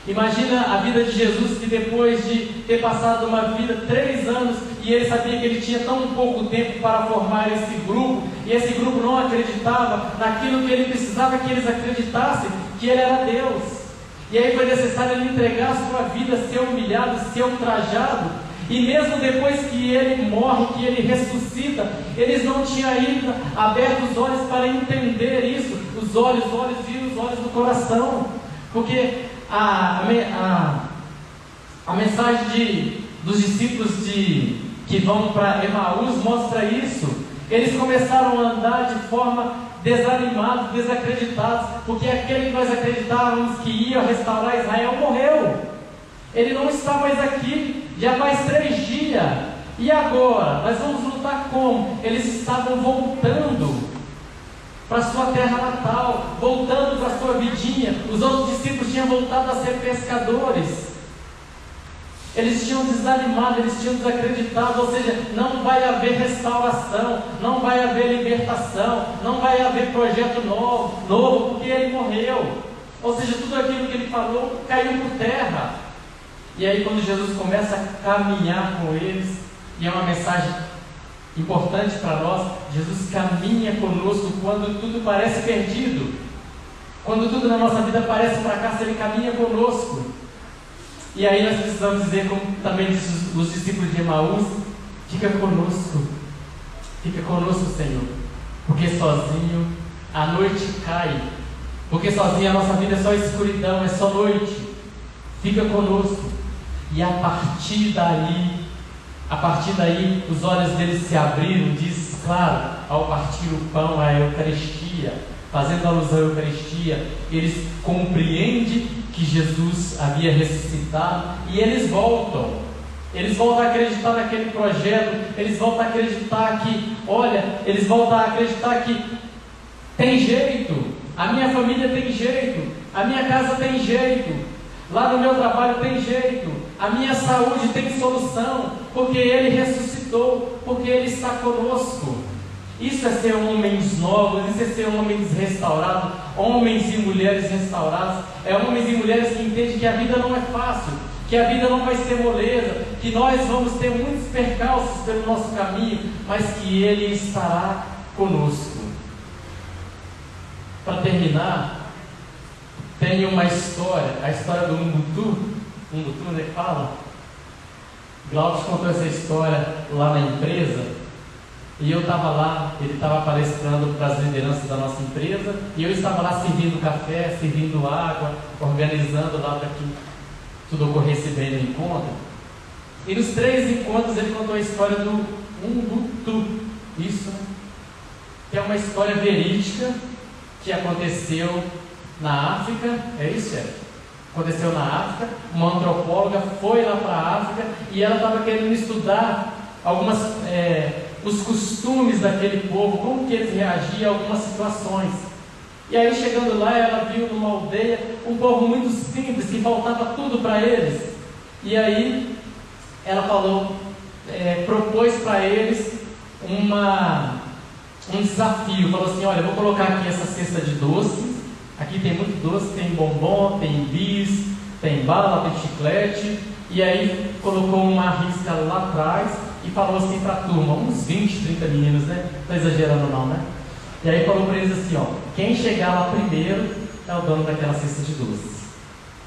Imagina a vida de Jesus que depois de ter passado uma vida três anos e ele sabia que ele tinha tão pouco tempo para formar esse grupo e esse grupo não acreditava naquilo que ele precisava que eles acreditassem que ele era Deus. E aí foi necessário ele entregar a sua vida, ser humilhado, ser ultrajado. E mesmo depois que ele morre, que ele ressuscita, eles não tinham ainda aberto os olhos para entender isso. Os olhos, os olhos viram os olhos do coração. Porque a, a, a mensagem de, dos discípulos de, que vão para Emaús mostra isso. Eles começaram a andar de forma desanimados, desacreditados, porque aquele que nós acreditávamos que ia restaurar Israel morreu. Ele não está mais aqui, já faz três dias. E agora? Nós vamos lutar como? Eles estavam voltando para sua terra natal, voltando para sua vidinha. Os outros discípulos tinham voltado a ser pescadores. Eles tinham desanimado, eles tinham desacreditado, ou seja, não vai haver restauração, não vai haver libertação, não vai haver projeto novo, novo, porque ele morreu. Ou seja, tudo aquilo que ele falou caiu por terra. E aí quando Jesus começa a caminhar com eles, e é uma mensagem importante para nós, Jesus caminha conosco quando tudo parece perdido. Quando tudo na nossa vida parece fracasso, Ele caminha conosco. E aí nós precisamos dizer, como também disse os discípulos de Emaús, fica conosco, fica conosco, Senhor, porque sozinho a noite cai, porque sozinho a nossa vida é só escuridão, é só noite. Fica conosco. E a partir daí a partir daí, os olhos deles se abriram, diz, claro, ao partir o pão, a Eucaristia, fazendo alusão à Eucaristia, eles compreendem que Jesus havia ressuscitado e eles voltam. Eles voltam a acreditar naquele projeto, eles voltam a acreditar que, olha, eles voltam a acreditar que tem jeito, a minha família tem jeito, a minha casa tem jeito, lá no meu trabalho tem jeito, a minha saúde tem solução, porque Ele ressuscitou, porque Ele está conosco. Isso é ser homens novos, isso é ser homens restaurados, homens e mulheres restaurados. É homens e mulheres que entendem que a vida não é fácil, que a vida não vai ser moleza, que nós vamos ter muitos percalços pelo nosso caminho, mas que Ele estará conosco. Para terminar, tem uma história, a história do Umbutu, Umbutu, né, fala. Glaucio contou essa história lá na empresa e eu estava lá, ele estava palestrando para as lideranças da nossa empresa e eu estava lá servindo café, servindo água, organizando lá para que tudo ocorresse bem no encontro. E nos três encontros ele contou a história do Umbutu, isso, que é uma história verídica que aconteceu na África, é isso, chefe? aconteceu na África, uma antropóloga foi lá para a África e ela estava querendo estudar algumas é, os costumes daquele povo, como que eles reagiam a algumas situações. E aí chegando lá, ela viu numa aldeia um povo muito simples, que faltava tudo para eles. E aí ela falou, é, propôs para eles uma, um desafio. Falou assim: olha, vou colocar aqui essa cesta de doces Aqui tem muito doce, tem bombom, tem bis, tem bala, tem chiclete. E aí colocou uma risca lá atrás e falou assim para a turma, uns 20, 30 meninos, né? Não estou exagerando não, né? E aí falou para eles assim, ó, quem chegar lá primeiro é o dono daquela cesta de doces.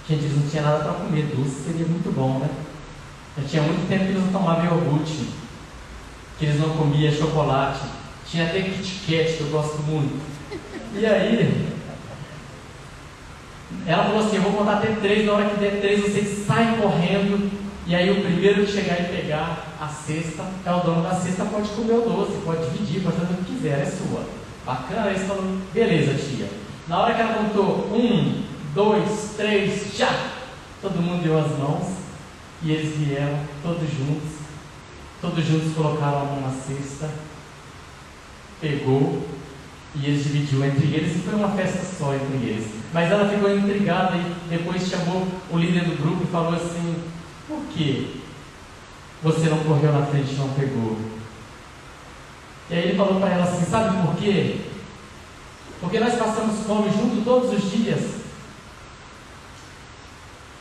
Gente, eles não tinham nada para comer, doce seria muito bom, né? Já tinha muito tempo que eles não tomavam iogurte, que eles não comiam chocolate. Tinha até Kit Kat, que eu gosto muito. E aí, ela falou assim: Eu vou contar até três, na hora que der três, vocês saem correndo. E aí, o primeiro que chegar e pegar a cesta, é o dono da cesta, pode comer o doce, pode dividir, pode fazer o que quiser, é sua. Bacana? Aí falou: Beleza, tia. Na hora que ela contou um, dois, três, já! Todo mundo deu as mãos e eles vieram, todos juntos. Todos juntos colocaram a mão na cesta, pegou e eles dividiu entre eles e foi uma festa só entre eles. Mas ela ficou intrigada e depois chamou o líder do grupo e falou assim: Por que você não correu na frente e não pegou? E aí ele falou para ela assim: Sabe por quê? Porque nós passamos fome junto todos os dias.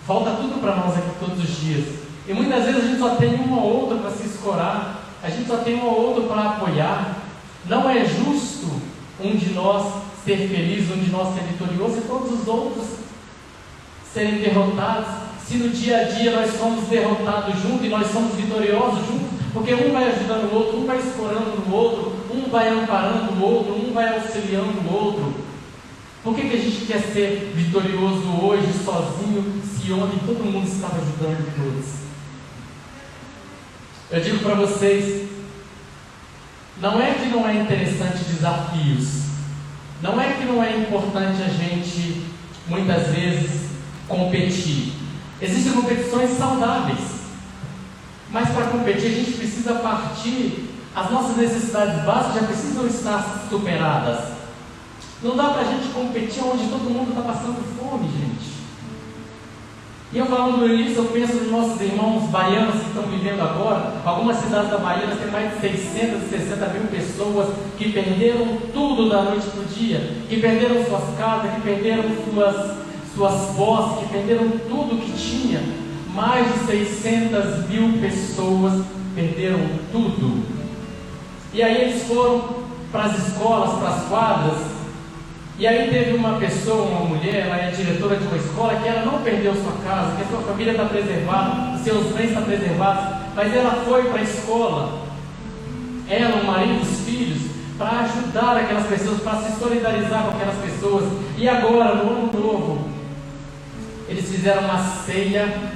Falta tudo para nós aqui todos os dias. E muitas vezes a gente só tem uma ou outra para se escorar, a gente só tem uma ou outra para apoiar. Não é justo um de nós ser feliz, um de nós ser vitorioso e todos os outros serem derrotados. Se no dia a dia nós somos derrotados juntos e nós somos vitoriosos juntos, porque um vai ajudando o outro, um vai escorando no outro, um vai amparando o outro, um vai auxiliando o outro. Por que, que a gente quer ser vitorioso hoje, sozinho, se ontem todo mundo estava ajudando todos? Eu digo para vocês, não é que não é interessante desafios, não é que não é importante a gente, muitas vezes, competir. Existem competições saudáveis. Mas para competir, a gente precisa partir, as nossas necessidades básicas já precisam estar superadas. Não dá para a gente competir onde todo mundo está passando fome, gente. E eu falando isso, eu penso nos nossos irmãos baianos que estão vivendo agora. Algumas cidades da Bahia têm mais de 660 mil pessoas que perderam tudo da noite para o dia, que perderam suas casas, que perderam suas, suas posses, que perderam tudo que tinha mais de 600 mil pessoas perderam tudo. E aí eles foram para as escolas, para as quadras, e aí teve uma pessoa, uma mulher, ela é diretora de uma escola, que ela não perdeu sua casa, que a sua família está preservada, seus bens estão preservados, mas ela foi para a escola, ela, o marido, os filhos, para ajudar aquelas pessoas, para se solidarizar com aquelas pessoas. E agora, no ano novo, eles fizeram uma ceia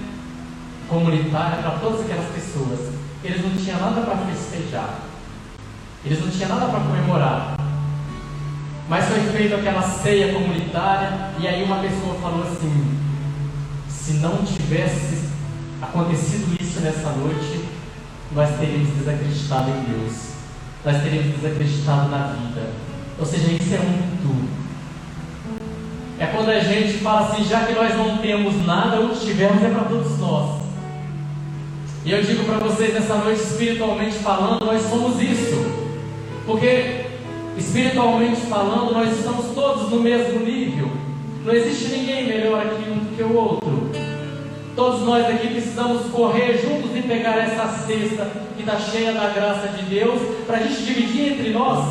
comunitária para todas aquelas pessoas. Eles não tinham nada para festejar, eles não tinham nada para comemorar. Mas foi feita aquela ceia comunitária e aí uma pessoa falou assim: se não tivesse acontecido isso nessa noite, nós teríamos desacreditado em Deus, nós teríamos desacreditado na vida. Ou seja, isso é muito. É quando a gente fala assim, já que nós não temos nada, o que tivermos é para todos nós. E eu digo para vocês nessa noite, espiritualmente falando, nós somos isso. Porque, espiritualmente falando, nós estamos todos no mesmo nível. Não existe ninguém melhor aqui um do que o outro. Todos nós aqui precisamos correr juntos e pegar essa cesta que está cheia da graça de Deus, para a gente dividir entre nós.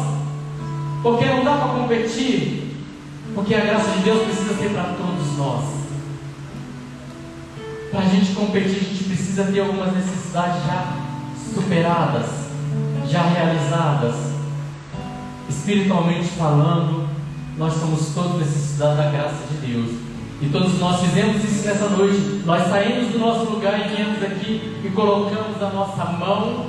Porque não dá para competir, porque a graça de Deus precisa ser para todos nós. Para a gente competir, a gente precisa ter algumas necessidades já superadas, já realizadas. Espiritualmente falando, nós somos todos necessitados da graça de Deus. E todos nós fizemos isso nessa noite. Nós saímos do nosso lugar e viemos aqui e colocamos a nossa mão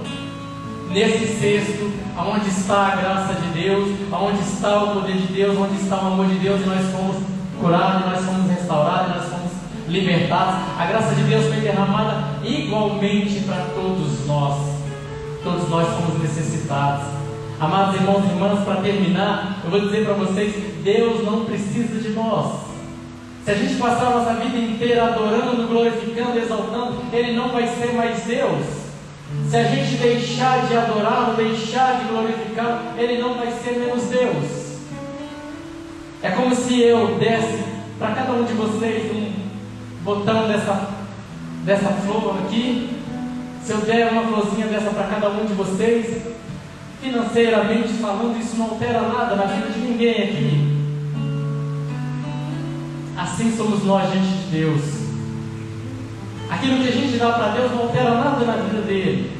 nesse cesto, aonde está a graça de Deus, aonde está o poder de Deus, onde está o amor de Deus, e nós fomos curados, nós fomos restaurados, nós fomos libertados. A graça de Deus foi derramada igualmente para todos nós. Todos nós somos necessitados. Amados irmãos e irmãs, para terminar, eu vou dizer para vocês: Deus não precisa de nós. Se a gente passar a nossa vida inteira adorando, glorificando, exaltando, Ele não vai ser mais Deus. Se a gente deixar de adorá-lo, deixar de glorificá-lo, Ele não vai ser menos Deus. É como se eu desse para cada um de vocês um botão dessa, dessa flor aqui, se eu der uma florzinha dessa para cada um de vocês, financeiramente falando, isso não altera nada na vida de ninguém aqui. Assim somos nós diante de Deus. Aquilo que a gente dá para Deus não altera nada na vida dele.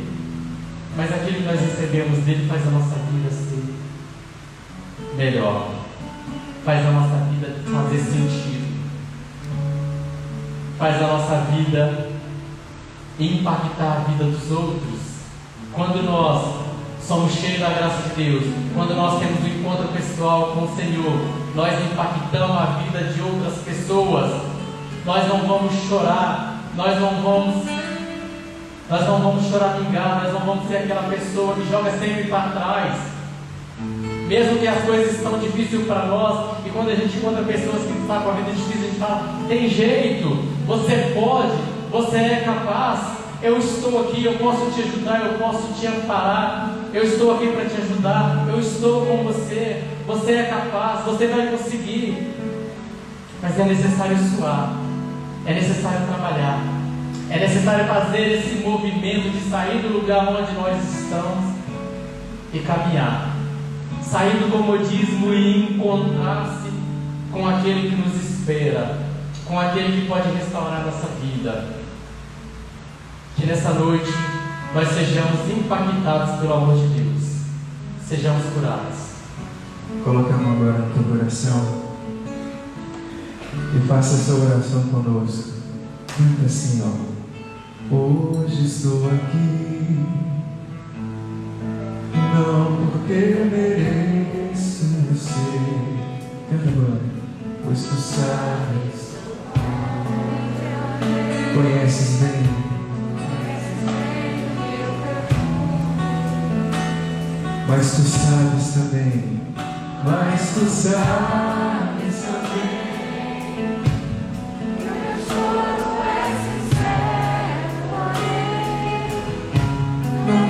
Mas aquilo que nós recebemos dele faz a nossa vida ser melhor. Faz a nossa vida fazer sentido faz a nossa vida impactar a vida dos outros. Quando nós somos cheios da graça de Deus, quando nós temos um encontro pessoal com o Senhor, nós impactamos a vida de outras pessoas. Nós não vamos chorar, nós não vamos nós não vamos choramingar, nós não vamos ser aquela pessoa que joga sempre para trás. Mesmo que as coisas estão difíceis para nós, e quando a gente encontra pessoas que estão com a vida difícil, a gente fala: tem jeito, você pode, você é capaz, eu estou aqui, eu posso te ajudar, eu posso te amparar, eu estou aqui para te ajudar, eu estou com você, você é capaz, você vai conseguir. Mas é necessário suar, é necessário trabalhar, é necessário fazer esse movimento de sair do lugar onde nós estamos e caminhar, sair do comodismo e encontrar-se com aquele que nos espera, com aquele que pode restaurar nossa vida. Que nessa noite nós sejamos impactados pelo amor de Deus, sejamos curados. Coloca a mão agora no teu coração e faça essa oração conosco. Canta assim, ó. Hoje estou aqui, não porque eu mereço, sei. Canta agora, pois tu sabes, conheces bem. Mas tu sabes também, mas tu sabes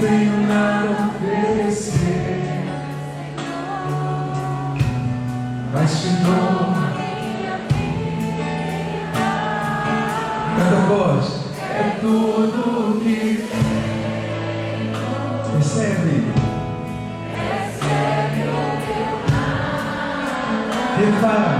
tenho nada a oferecer, mas te dou. Canta voz, é tudo que recebe. refaz. Me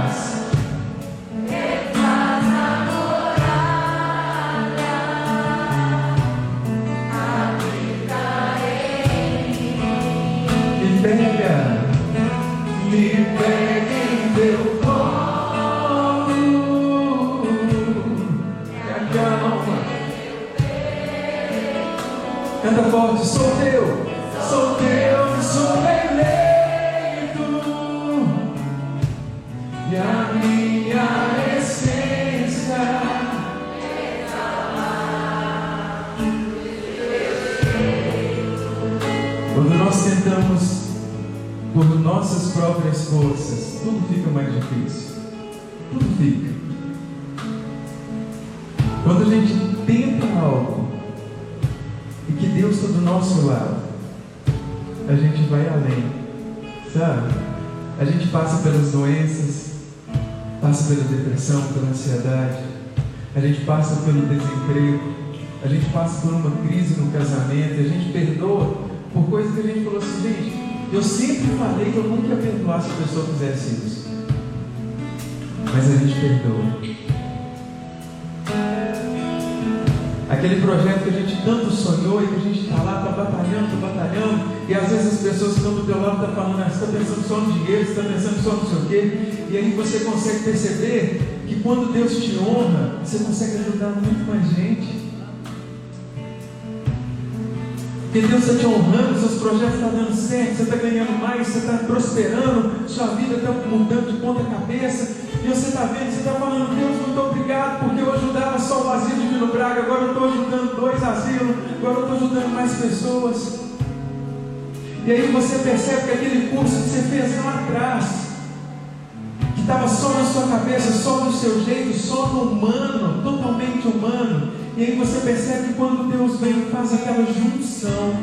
passa pela depressão, pela ansiedade, a gente passa pelo desemprego, a gente passa por uma crise no casamento, a gente perdoa por coisas que a gente falou assim, gente, eu sempre falei que eu nunca ia perdoar se a pessoa fizesse isso. Mas a gente perdoa. Aquele projeto que a gente tanto sonhou e que a gente está lá, está batalhando, está batalhando, e às vezes as pessoas que estão do teu lado estão falando, ah, você está pensando só no dinheiro, você está pensando só no sei o quê, e aí você consegue perceber que quando Deus te honra, você consegue ajudar muito mais gente. Porque Deus está te honrando, seus projetos estão dando certo, você está ganhando mais, você está prosperando, sua vida está mudando de ponta cabeça, e você está vendo, você está falando, Deus, muito obrigado, porque eu ajudava só o asilo de Vila Braga, agora eu estou ajudando dois asilos, agora eu estou ajudando mais pessoas. E aí você percebe que aquele curso que você fez lá atrás, estava só na sua cabeça, só do seu jeito, só no humano, totalmente humano, e aí você percebe que quando Deus vem e faz aquela junção,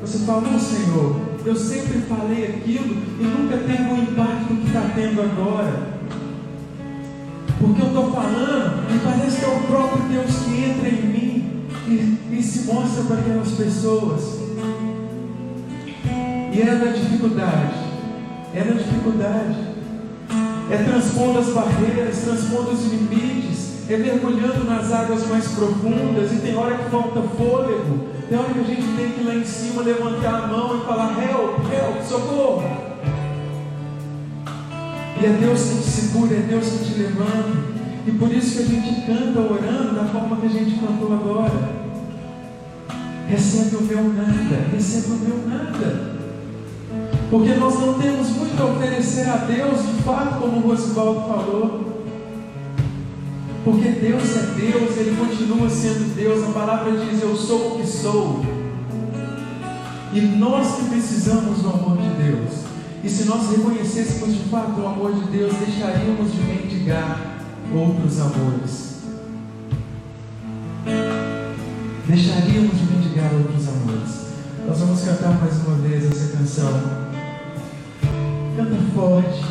você fala, não Senhor, eu sempre falei aquilo e nunca teve o impacto que está tendo agora. Porque eu estou falando e parece que é o próprio Deus que entra em mim e, e se mostra para aquelas pessoas. E é na dificuldade, é na dificuldade, é transpondo as barreiras, transpondo os limites, é mergulhando nas águas mais profundas, e tem hora que falta fôlego, tem hora que a gente tem que ir lá em cima levantar a mão e falar: help, help, socorro. E é Deus que te segura, é Deus que te levanta. E por isso que a gente canta orando da forma que a gente cantou agora. Recebe o meu nada, recebe o meu nada. Porque nós não temos muito a oferecer a Deus, de fato, como o Rosivaldo falou. Porque Deus é Deus, Ele continua sendo Deus. A palavra diz: Eu sou o que sou. E nós que precisamos do amor de Deus. E se nós reconhecêssemos de fato o amor de Deus, deixaríamos de mendigar outros amores. Deixaríamos de mendigar outros amores. Nós vamos cantar mais uma vez essa canção canta forte.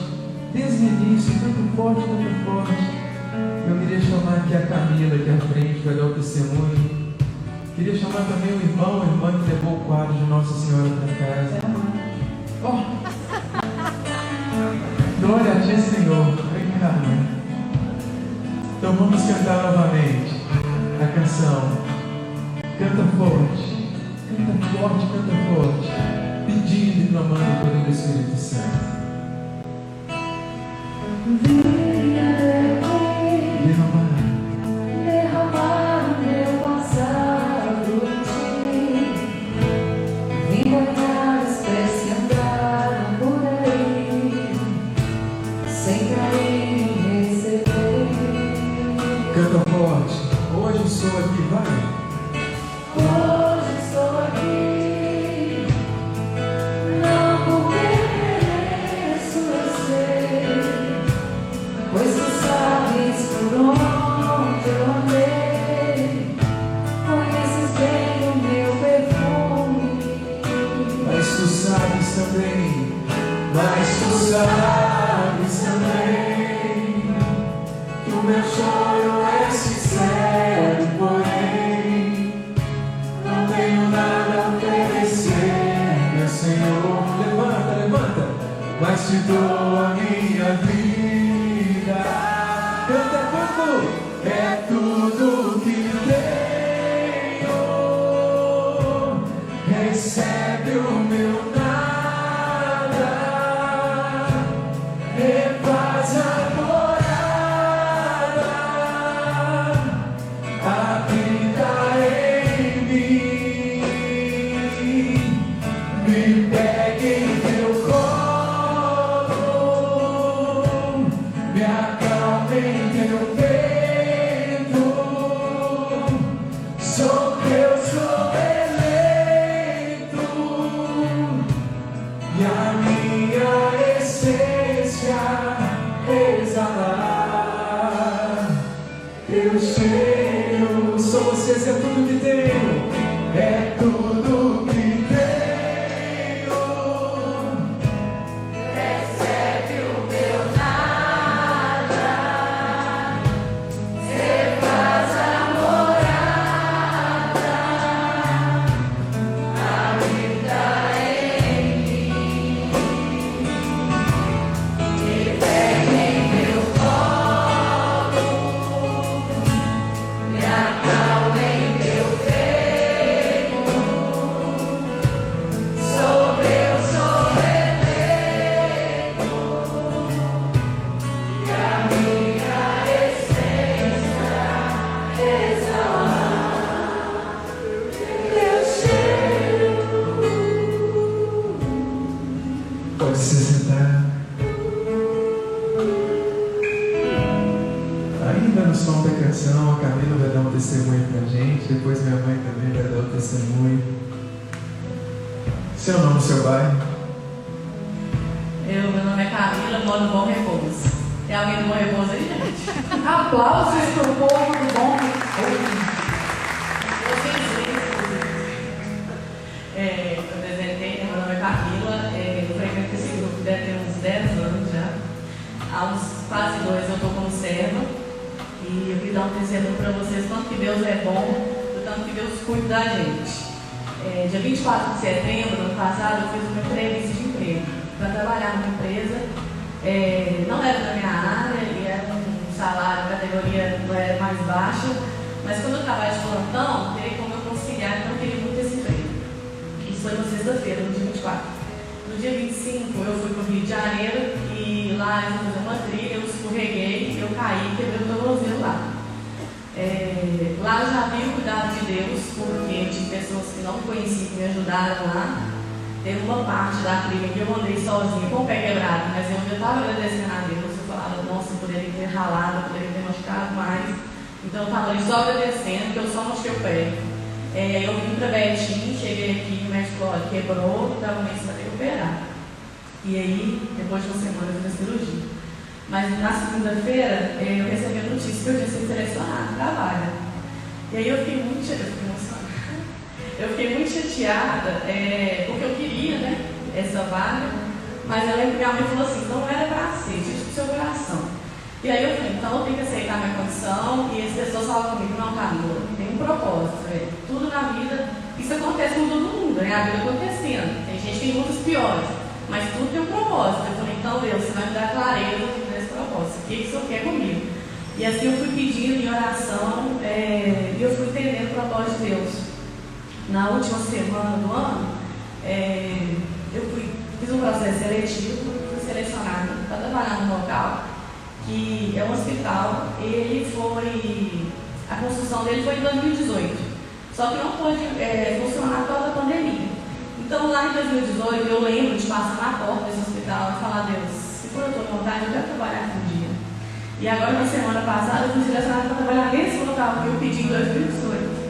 Desde o início, canta forte, canta forte. Eu queria chamar aqui a Camila, aqui à frente, vai dar o testemunho. Queria chamar também o irmão, a irmã que levou o quadro de Nossa Senhora para casa. Oh. Glória a ti, Senhor. Obrigado. Então vamos cantar novamente a canção. Canta forte, canta forte, canta forte pedindo e clamando do Espírito Santo. Yeah. Cirurgia. Mas na segunda-feira, eh, eu recebi a notícia que eu tinha sido selecionado para vaga. E aí eu fiquei muito eu fiquei emocionada. Eu fiquei muito chateada, é, porque eu queria, né, essa vaga, mas ela minha mãe falou assim, não era para ser, diz seu coração. E aí eu falei, então eu tenho que aceitar minha condição, e as pessoas falam comigo, não, Camila, tem um propósito, é, tudo na vida, isso acontece com todo mundo, né? A vida acontecendo. Tem gente que tem lutas piores, mas tudo tem um propósito. Eu falei, então Deus, você vai me dar clareza nesse propósito, o que, que o Senhor quer comigo? E assim eu fui pedindo em oração, é, e eu fui entendendo o propósito de Deus na última semana do ano, é, eu fui, fiz um processo seletivo, fui selecionada para trabalhar num local que é um hospital. Ele foi, a construção dele foi em 2018, só que não pôde é, funcionar por causa da pandemia. Então lá em 2018 eu lembro de passar na porta desse hospital e falar, Deus, se for a tua vontade, eu quero trabalhar aqui um dia. E agora na semana passada eu fui selecionada para trabalhar nesse local que eu pedi em 2018.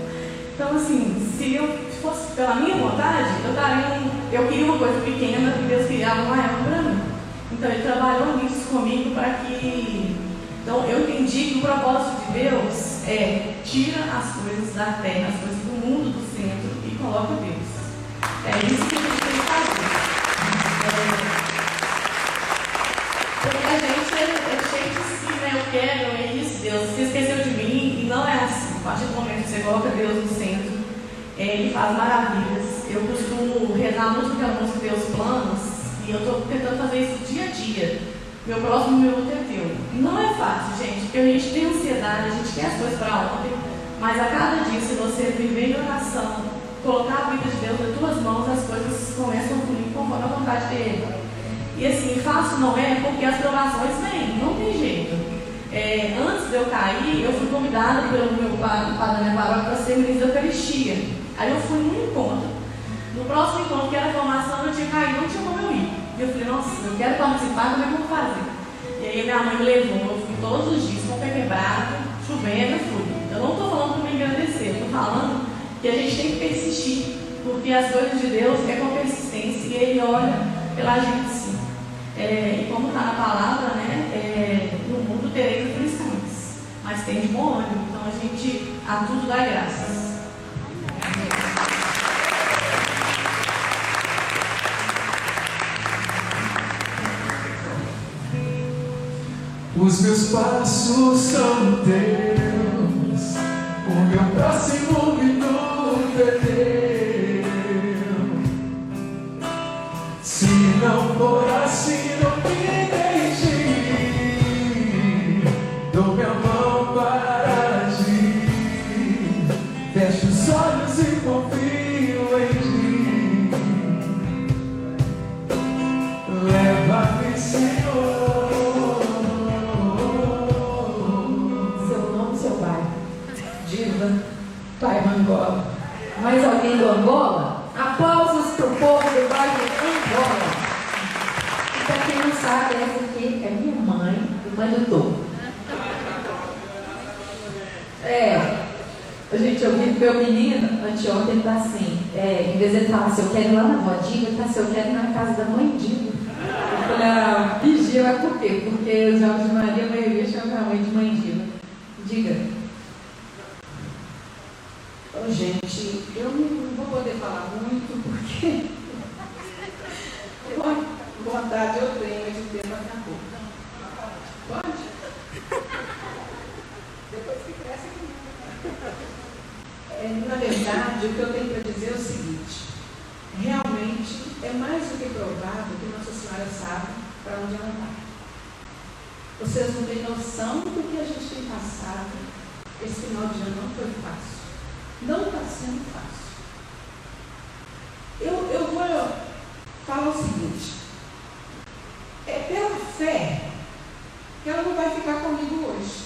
Então, assim, se eu fosse pela minha vontade, eu, daria eu queria uma coisa pequena e Deus queria algo maior para mim. Então, Ele trabalhou nisso comigo para que. Então, eu entendi que o propósito de Deus é tira as coisas da terra, as coisas do mundo do centro e coloca Deus. É isso que a gente tem que fazer. É, porque a gente é, é cheio de si, né? Eu quero, é isso, Deus. Você esqueceu de mim e não é assim. A partir do momento que você coloca Deus no centro, é, Ele faz maravilhas. Eu costumo rezar muito aquela música Deus Planos e eu estou tentando fazer isso dia a dia. Meu próximo minuto é teu. Não é fácil, gente, porque a gente tem ansiedade, a gente quer as coisas para ontem, mas a cada dia, se você viver em oração, colocar a vida de Deus nas tuas mãos, as coisas começam a fluir conforme a vontade dele. E assim, fácil não é porque as provações vêm, não tem jeito. É, antes de eu cair, eu fui convidada pelo meu padre, padre da minha paróquia para ser ministro da Eucaristia. Aí eu fui num encontro. No próximo encontro, que era a formação, eu tinha caído, não tinha como eu ir. E eu falei, nossa, eu quero participar, como é que eu vou fazer? E aí minha mãe me levou, eu fui todos os dias com o pé quebrado, chovendo, eu fui. Eu não estou falando para me engrandecer, estou falando que a gente tem que persistir, porque as coisas de Deus é com persistência e Ele olha pela gente sim. É, e como está na palavra, né, é, no mundo tereis aflições, mas tem de bom ânimo, então a gente a tudo dá graças. Os meus passos são teus, o meu próximo minuto Angola? Aplausos para o povo do bairro Angola. E para quem não sabe, essa aqui é minha mãe, irmã do Tom. É, gente, eu vi que meu menino, anteontem, tá assim, é, em vez de ele falar se eu quero ir lá na rodinha, ele tá assim, eu quero ir na casa da mãe Diva. Eu falei, ah, vigia, mas por quê? Porque os Jogos de Maria, a maioria chama a mãe de mãe Diva. Diga. Ô, gente, eu não, poder falar muito porque Pode? vontade eu tenho de ter daqui a pouco. Pode? Depois que cresce é, Na verdade, o que eu tenho para dizer é o seguinte: realmente é mais do que provável que Nossa Senhora sabe para onde ela vai. Vocês não têm noção do que a gente tem passado. Esse final de ano não foi fácil. Não está sendo fácil. Eu, eu vou falar o seguinte: é pela fé que ela não vai ficar comigo hoje.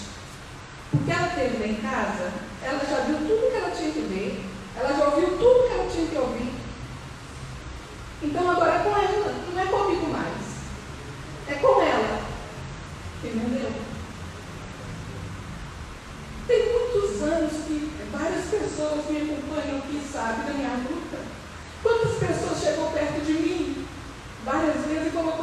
Porque ela teve lá em casa, ela já viu tudo que ela tinha que ver, ela já ouviu tudo que ela tinha que ouvir. Então agora é com ela, não é comigo mais. É com ela. Entendeu? Tem muitos anos que várias pessoas me acompanham aqui, sabe, da minha luta. Quantas pessoas chegou perto de mim várias vezes e colocou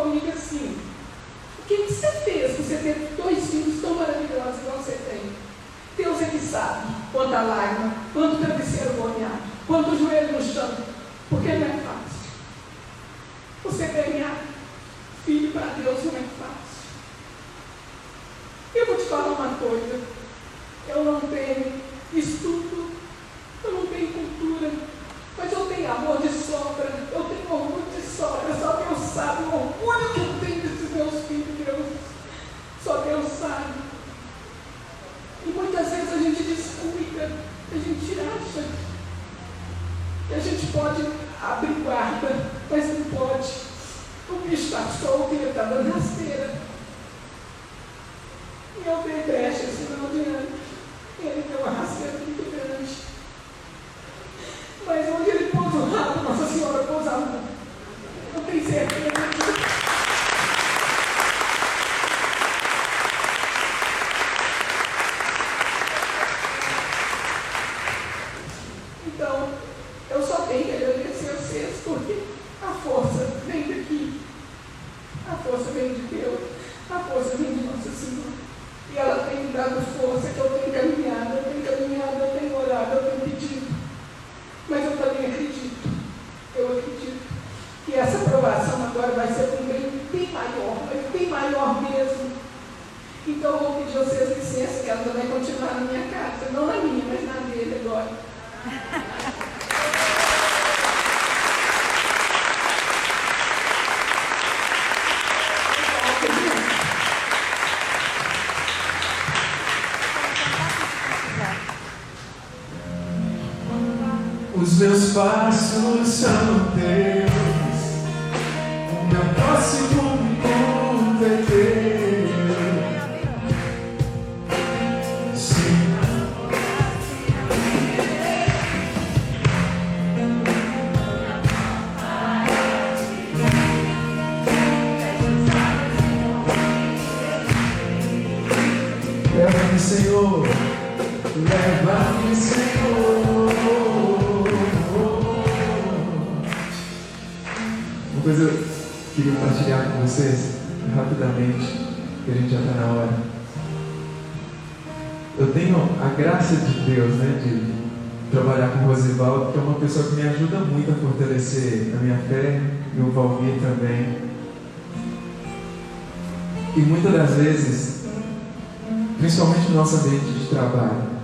para Deus não é fácil. Eu vou te falar uma coisa. Eu não tenho estudo, eu não tenho cultura, mas eu tenho amor de sobra, eu tenho orgulho de sobra. Só Deus sabe o E muitas das vezes, principalmente no nosso ambiente de trabalho,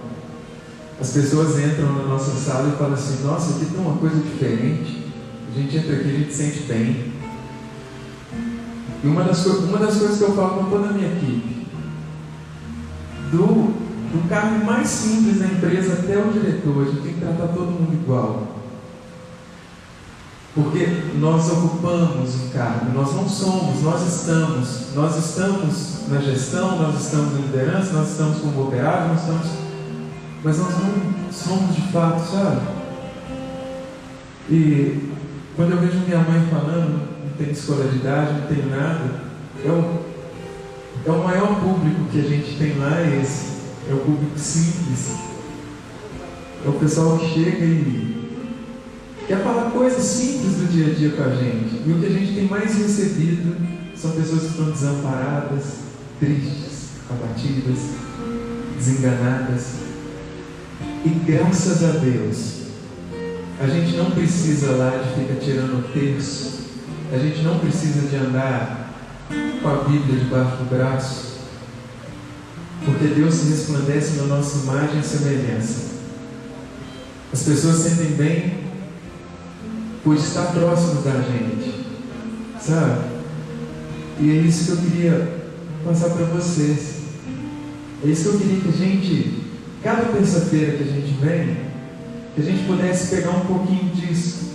as pessoas entram na nossa sala e falam assim: Nossa, aqui tem uma coisa diferente. A gente entra aqui a gente sente bem. E uma das, uma das coisas que eu falo com toda a minha equipe, do, do cargo mais simples da empresa até o diretor, a gente tem que tratar todo mundo igual. Porque nós ocupamos um cargo, nós não somos, nós estamos. Nós estamos na gestão, nós estamos na liderança, nós estamos como operários, nós estamos. Mas nós não somos de fato, sabe? E quando eu vejo minha mãe falando, não tem escolaridade, não tem nada, é o, é o maior público que a gente tem lá, é esse. É o público simples. É o pessoal que chega e quer falar coisas simples do dia a dia com a gente. E o que a gente tem mais recebido são pessoas que estão desamparadas, tristes, abatidas, desenganadas. E graças a Deus, a gente não precisa lá de ficar tirando o terço, a gente não precisa de andar com a Bíblia debaixo do braço, porque Deus se resplandece na nossa imagem e semelhança. As pessoas sentem bem por estar próximo da gente, sabe? E é isso que eu queria passar para vocês. É isso que eu queria que a gente, cada terça-feira que a gente vem, que a gente pudesse pegar um pouquinho disso.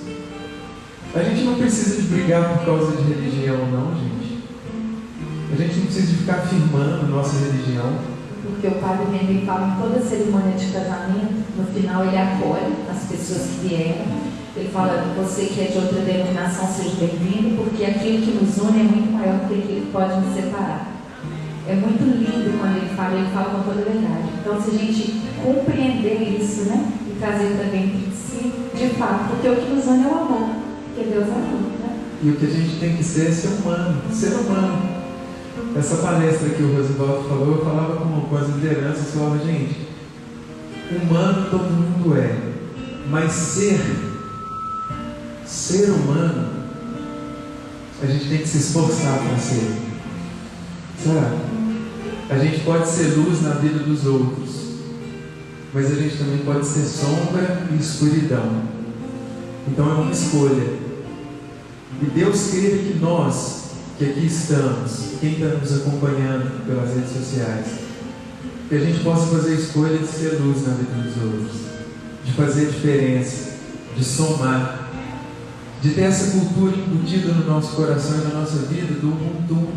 A gente não precisa de brigar por causa de religião, não, gente. A gente não precisa de ficar afirmando nossa religião. Porque o padre Mendes fala em toda cerimônia de casamento, no final ele acolhe as pessoas que vieram. Ele fala, você que é de outra denominação, seja bem-vindo, porque aquilo que nos une é muito maior do que aquilo que pode nos separar. É muito lindo quando ele fala, ele fala com toda verdade. Então, se a gente compreender isso, né, e trazer para dentro de si, de fato, porque o que nos une é o amor, porque Deus é amor, né? E o que a gente tem que ser é ser humano, ser humano. Essa palestra que o Rosivaldo falou, eu falava com, com as lideranças, eu falava, gente, humano todo mundo é, mas ser, ser humano, a gente tem que se esforçar para ser. Sabe? A gente pode ser luz na vida dos outros, mas a gente também pode ser sombra e escuridão. Então é uma escolha. E Deus queira que nós, que aqui estamos, quem está nos acompanhando pelas redes sociais, que a gente possa fazer a escolha de ser luz na vida dos outros, de fazer diferença, de somar, de ter essa cultura embutida no nosso coração e na nossa vida do Ubuntu.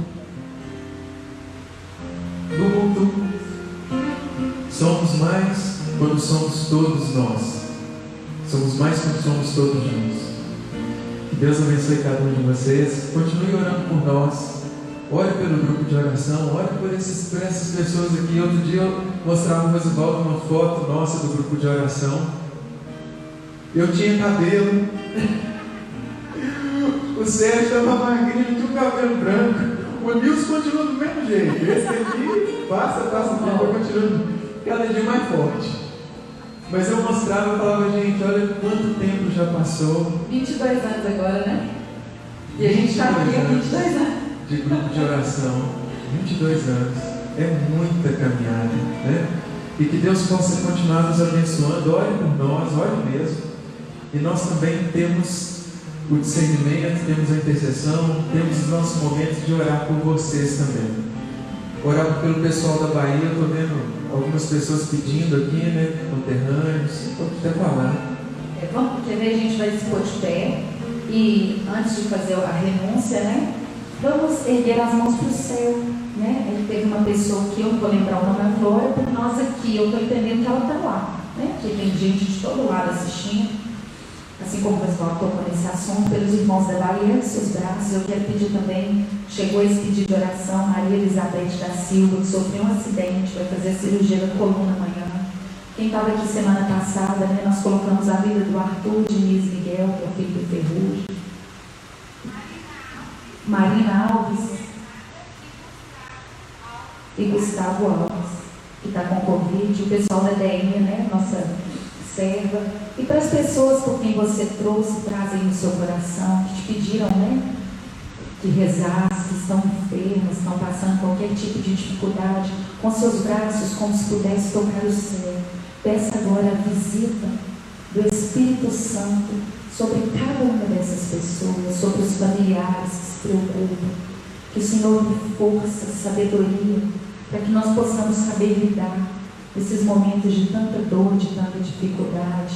Do Ubuntu. Somos mais quando somos todos nós. Somos mais quando somos todos juntos. Que Deus abençoe cada um de vocês. Continue orando por nós. Ore pelo grupo de oração, ore por, esses, por essas pessoas aqui. Outro dia eu mostrava o Rosivaldo uma foto nossa do grupo de oração. Eu tinha cabelo. O Sérgio estava magrinho, tinha um cabelo branco. O Nilson continua do mesmo jeito. Esse aqui passa, passa o tempo, continua cada dia mais forte. Mas eu mostrava e falava, gente, olha quanto tempo já passou. 22 anos agora, né? E a gente está aqui há 22 anos. De grupo de oração. 22 anos. É muita caminhada, né? E que Deus possa continuar nos abençoando. Ore por nós, ore mesmo. E nós também temos o discernimento, temos a intercessão, temos os nossos momentos de orar por vocês também. Orar pelo pessoal da Bahia, eu estou vendo algumas pessoas pedindo aqui, né? Conterrâneos, pode até falar. É, vamos, quer ver? A gente vai se pôr de pé. E antes de fazer a renúncia, né? Vamos erguer as mãos para o céu. Né? Ele teve uma pessoa que eu não vou lembrar o nome agora, por nós aqui, eu estou entendendo que ela está lá. Né? Porque tem gente de todo lado assistindo assim como o pessoal tocou nesse assunto, pelos irmãos da Bahia, seus braços, eu quero pedir também, chegou esse pedido de oração, Maria Elizabeth da Silva, que sofreu um acidente, vai fazer cirurgia da coluna amanhã. Quem estava aqui semana passada, né, nós colocamos a vida do Arthur Diniz Miguel, que é o filho do Ferrugem. Marina Alves e Gustavo Alves, que está com Covid, o pessoal da DM, né, nossa serva, e para as pessoas por quem você trouxe, trazem no seu coração, que te pediram, né? Que rezasse, que estão enfermas, estão passando qualquer tipo de dificuldade, com seus braços, como se pudesse tocar o céu. Peça agora a visita do Espírito Santo sobre cada uma dessas pessoas, sobre os familiares que se preocupam. Que o Senhor dê força, sabedoria, para que nós possamos saber lidar nesses momentos de tanta dor, de tanta dificuldade.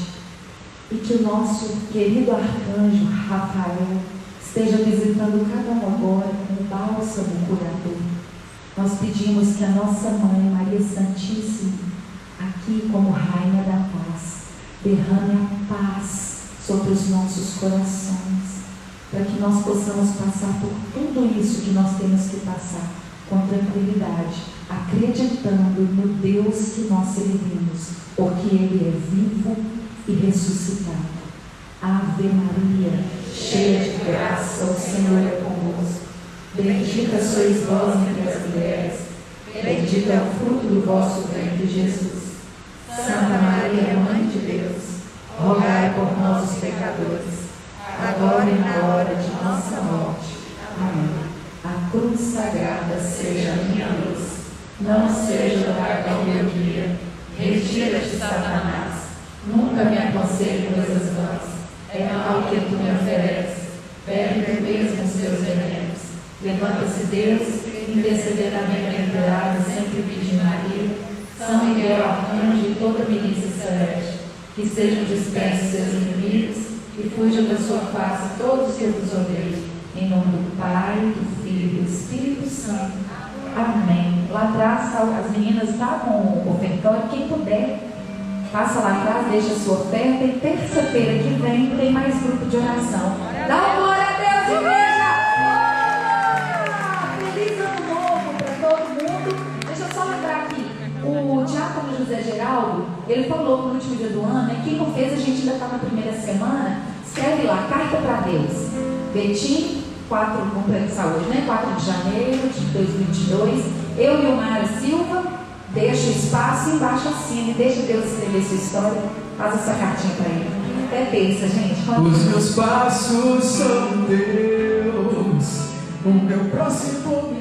E que o nosso querido arcanjo Rafael esteja visitando cada um agora com o bálsamo curador. Nós pedimos que a nossa mãe, Maria Santíssima, aqui como Rainha da Paz, derrame a paz sobre os nossos corações, para que nós possamos passar por tudo isso que nós temos que passar com tranquilidade, acreditando no Deus que nós servimos, porque Ele é vivo e ressuscitado. Ave Maria, cheia de graça, o Senhor é convosco. Bendita sois vós entre as mulheres, bendito é o fruto do vosso ventre, Jesus. Santa Maria, Mãe de Deus, rogai por nós, os pecadores, agora e na hora de nossa morte. Amém. A cruz sagrada seja a minha luz, não seja o dragão meu guia. Retira-te, Satanás, nunca me aconselhe coisas vãs. É mal que tu me ofereces, bebe tu mesmo os teus venenos. Levanta-se Deus, intercederamente bem-aventurada, sempre Virgem Maria, São Miguel Arcanjo e toda milícia celeste, que sejam dispersos seus inimigos e fujam da sua face todos que vos odeiam. Em nome do Pai, do Filho e do Espírito Santo. Amém. Lá atrás, as meninas estão com o ofertório. Quem puder, passa lá atrás, deixa a sua oferta. E terça-feira que vem tem mais grupo de oração. Dá uma glória a Deus, igreja! Feliz ano novo para todo mundo. Deixa eu só lembrar aqui. O diácono José Geraldo, ele falou no último dia do ano, né? Quem não fez, a gente ainda está na primeira semana. Escreve lá, carta para Deus. Betim, 4, vamos saúde, né? 4 de janeiro de 2022. Eu e o Mário Silva, deixa o espaço embaixo assim, deixa Deus escrever sua história. Faz essa cartinha para ele. Até terça, gente. Os meus passos são teus. O meu próximo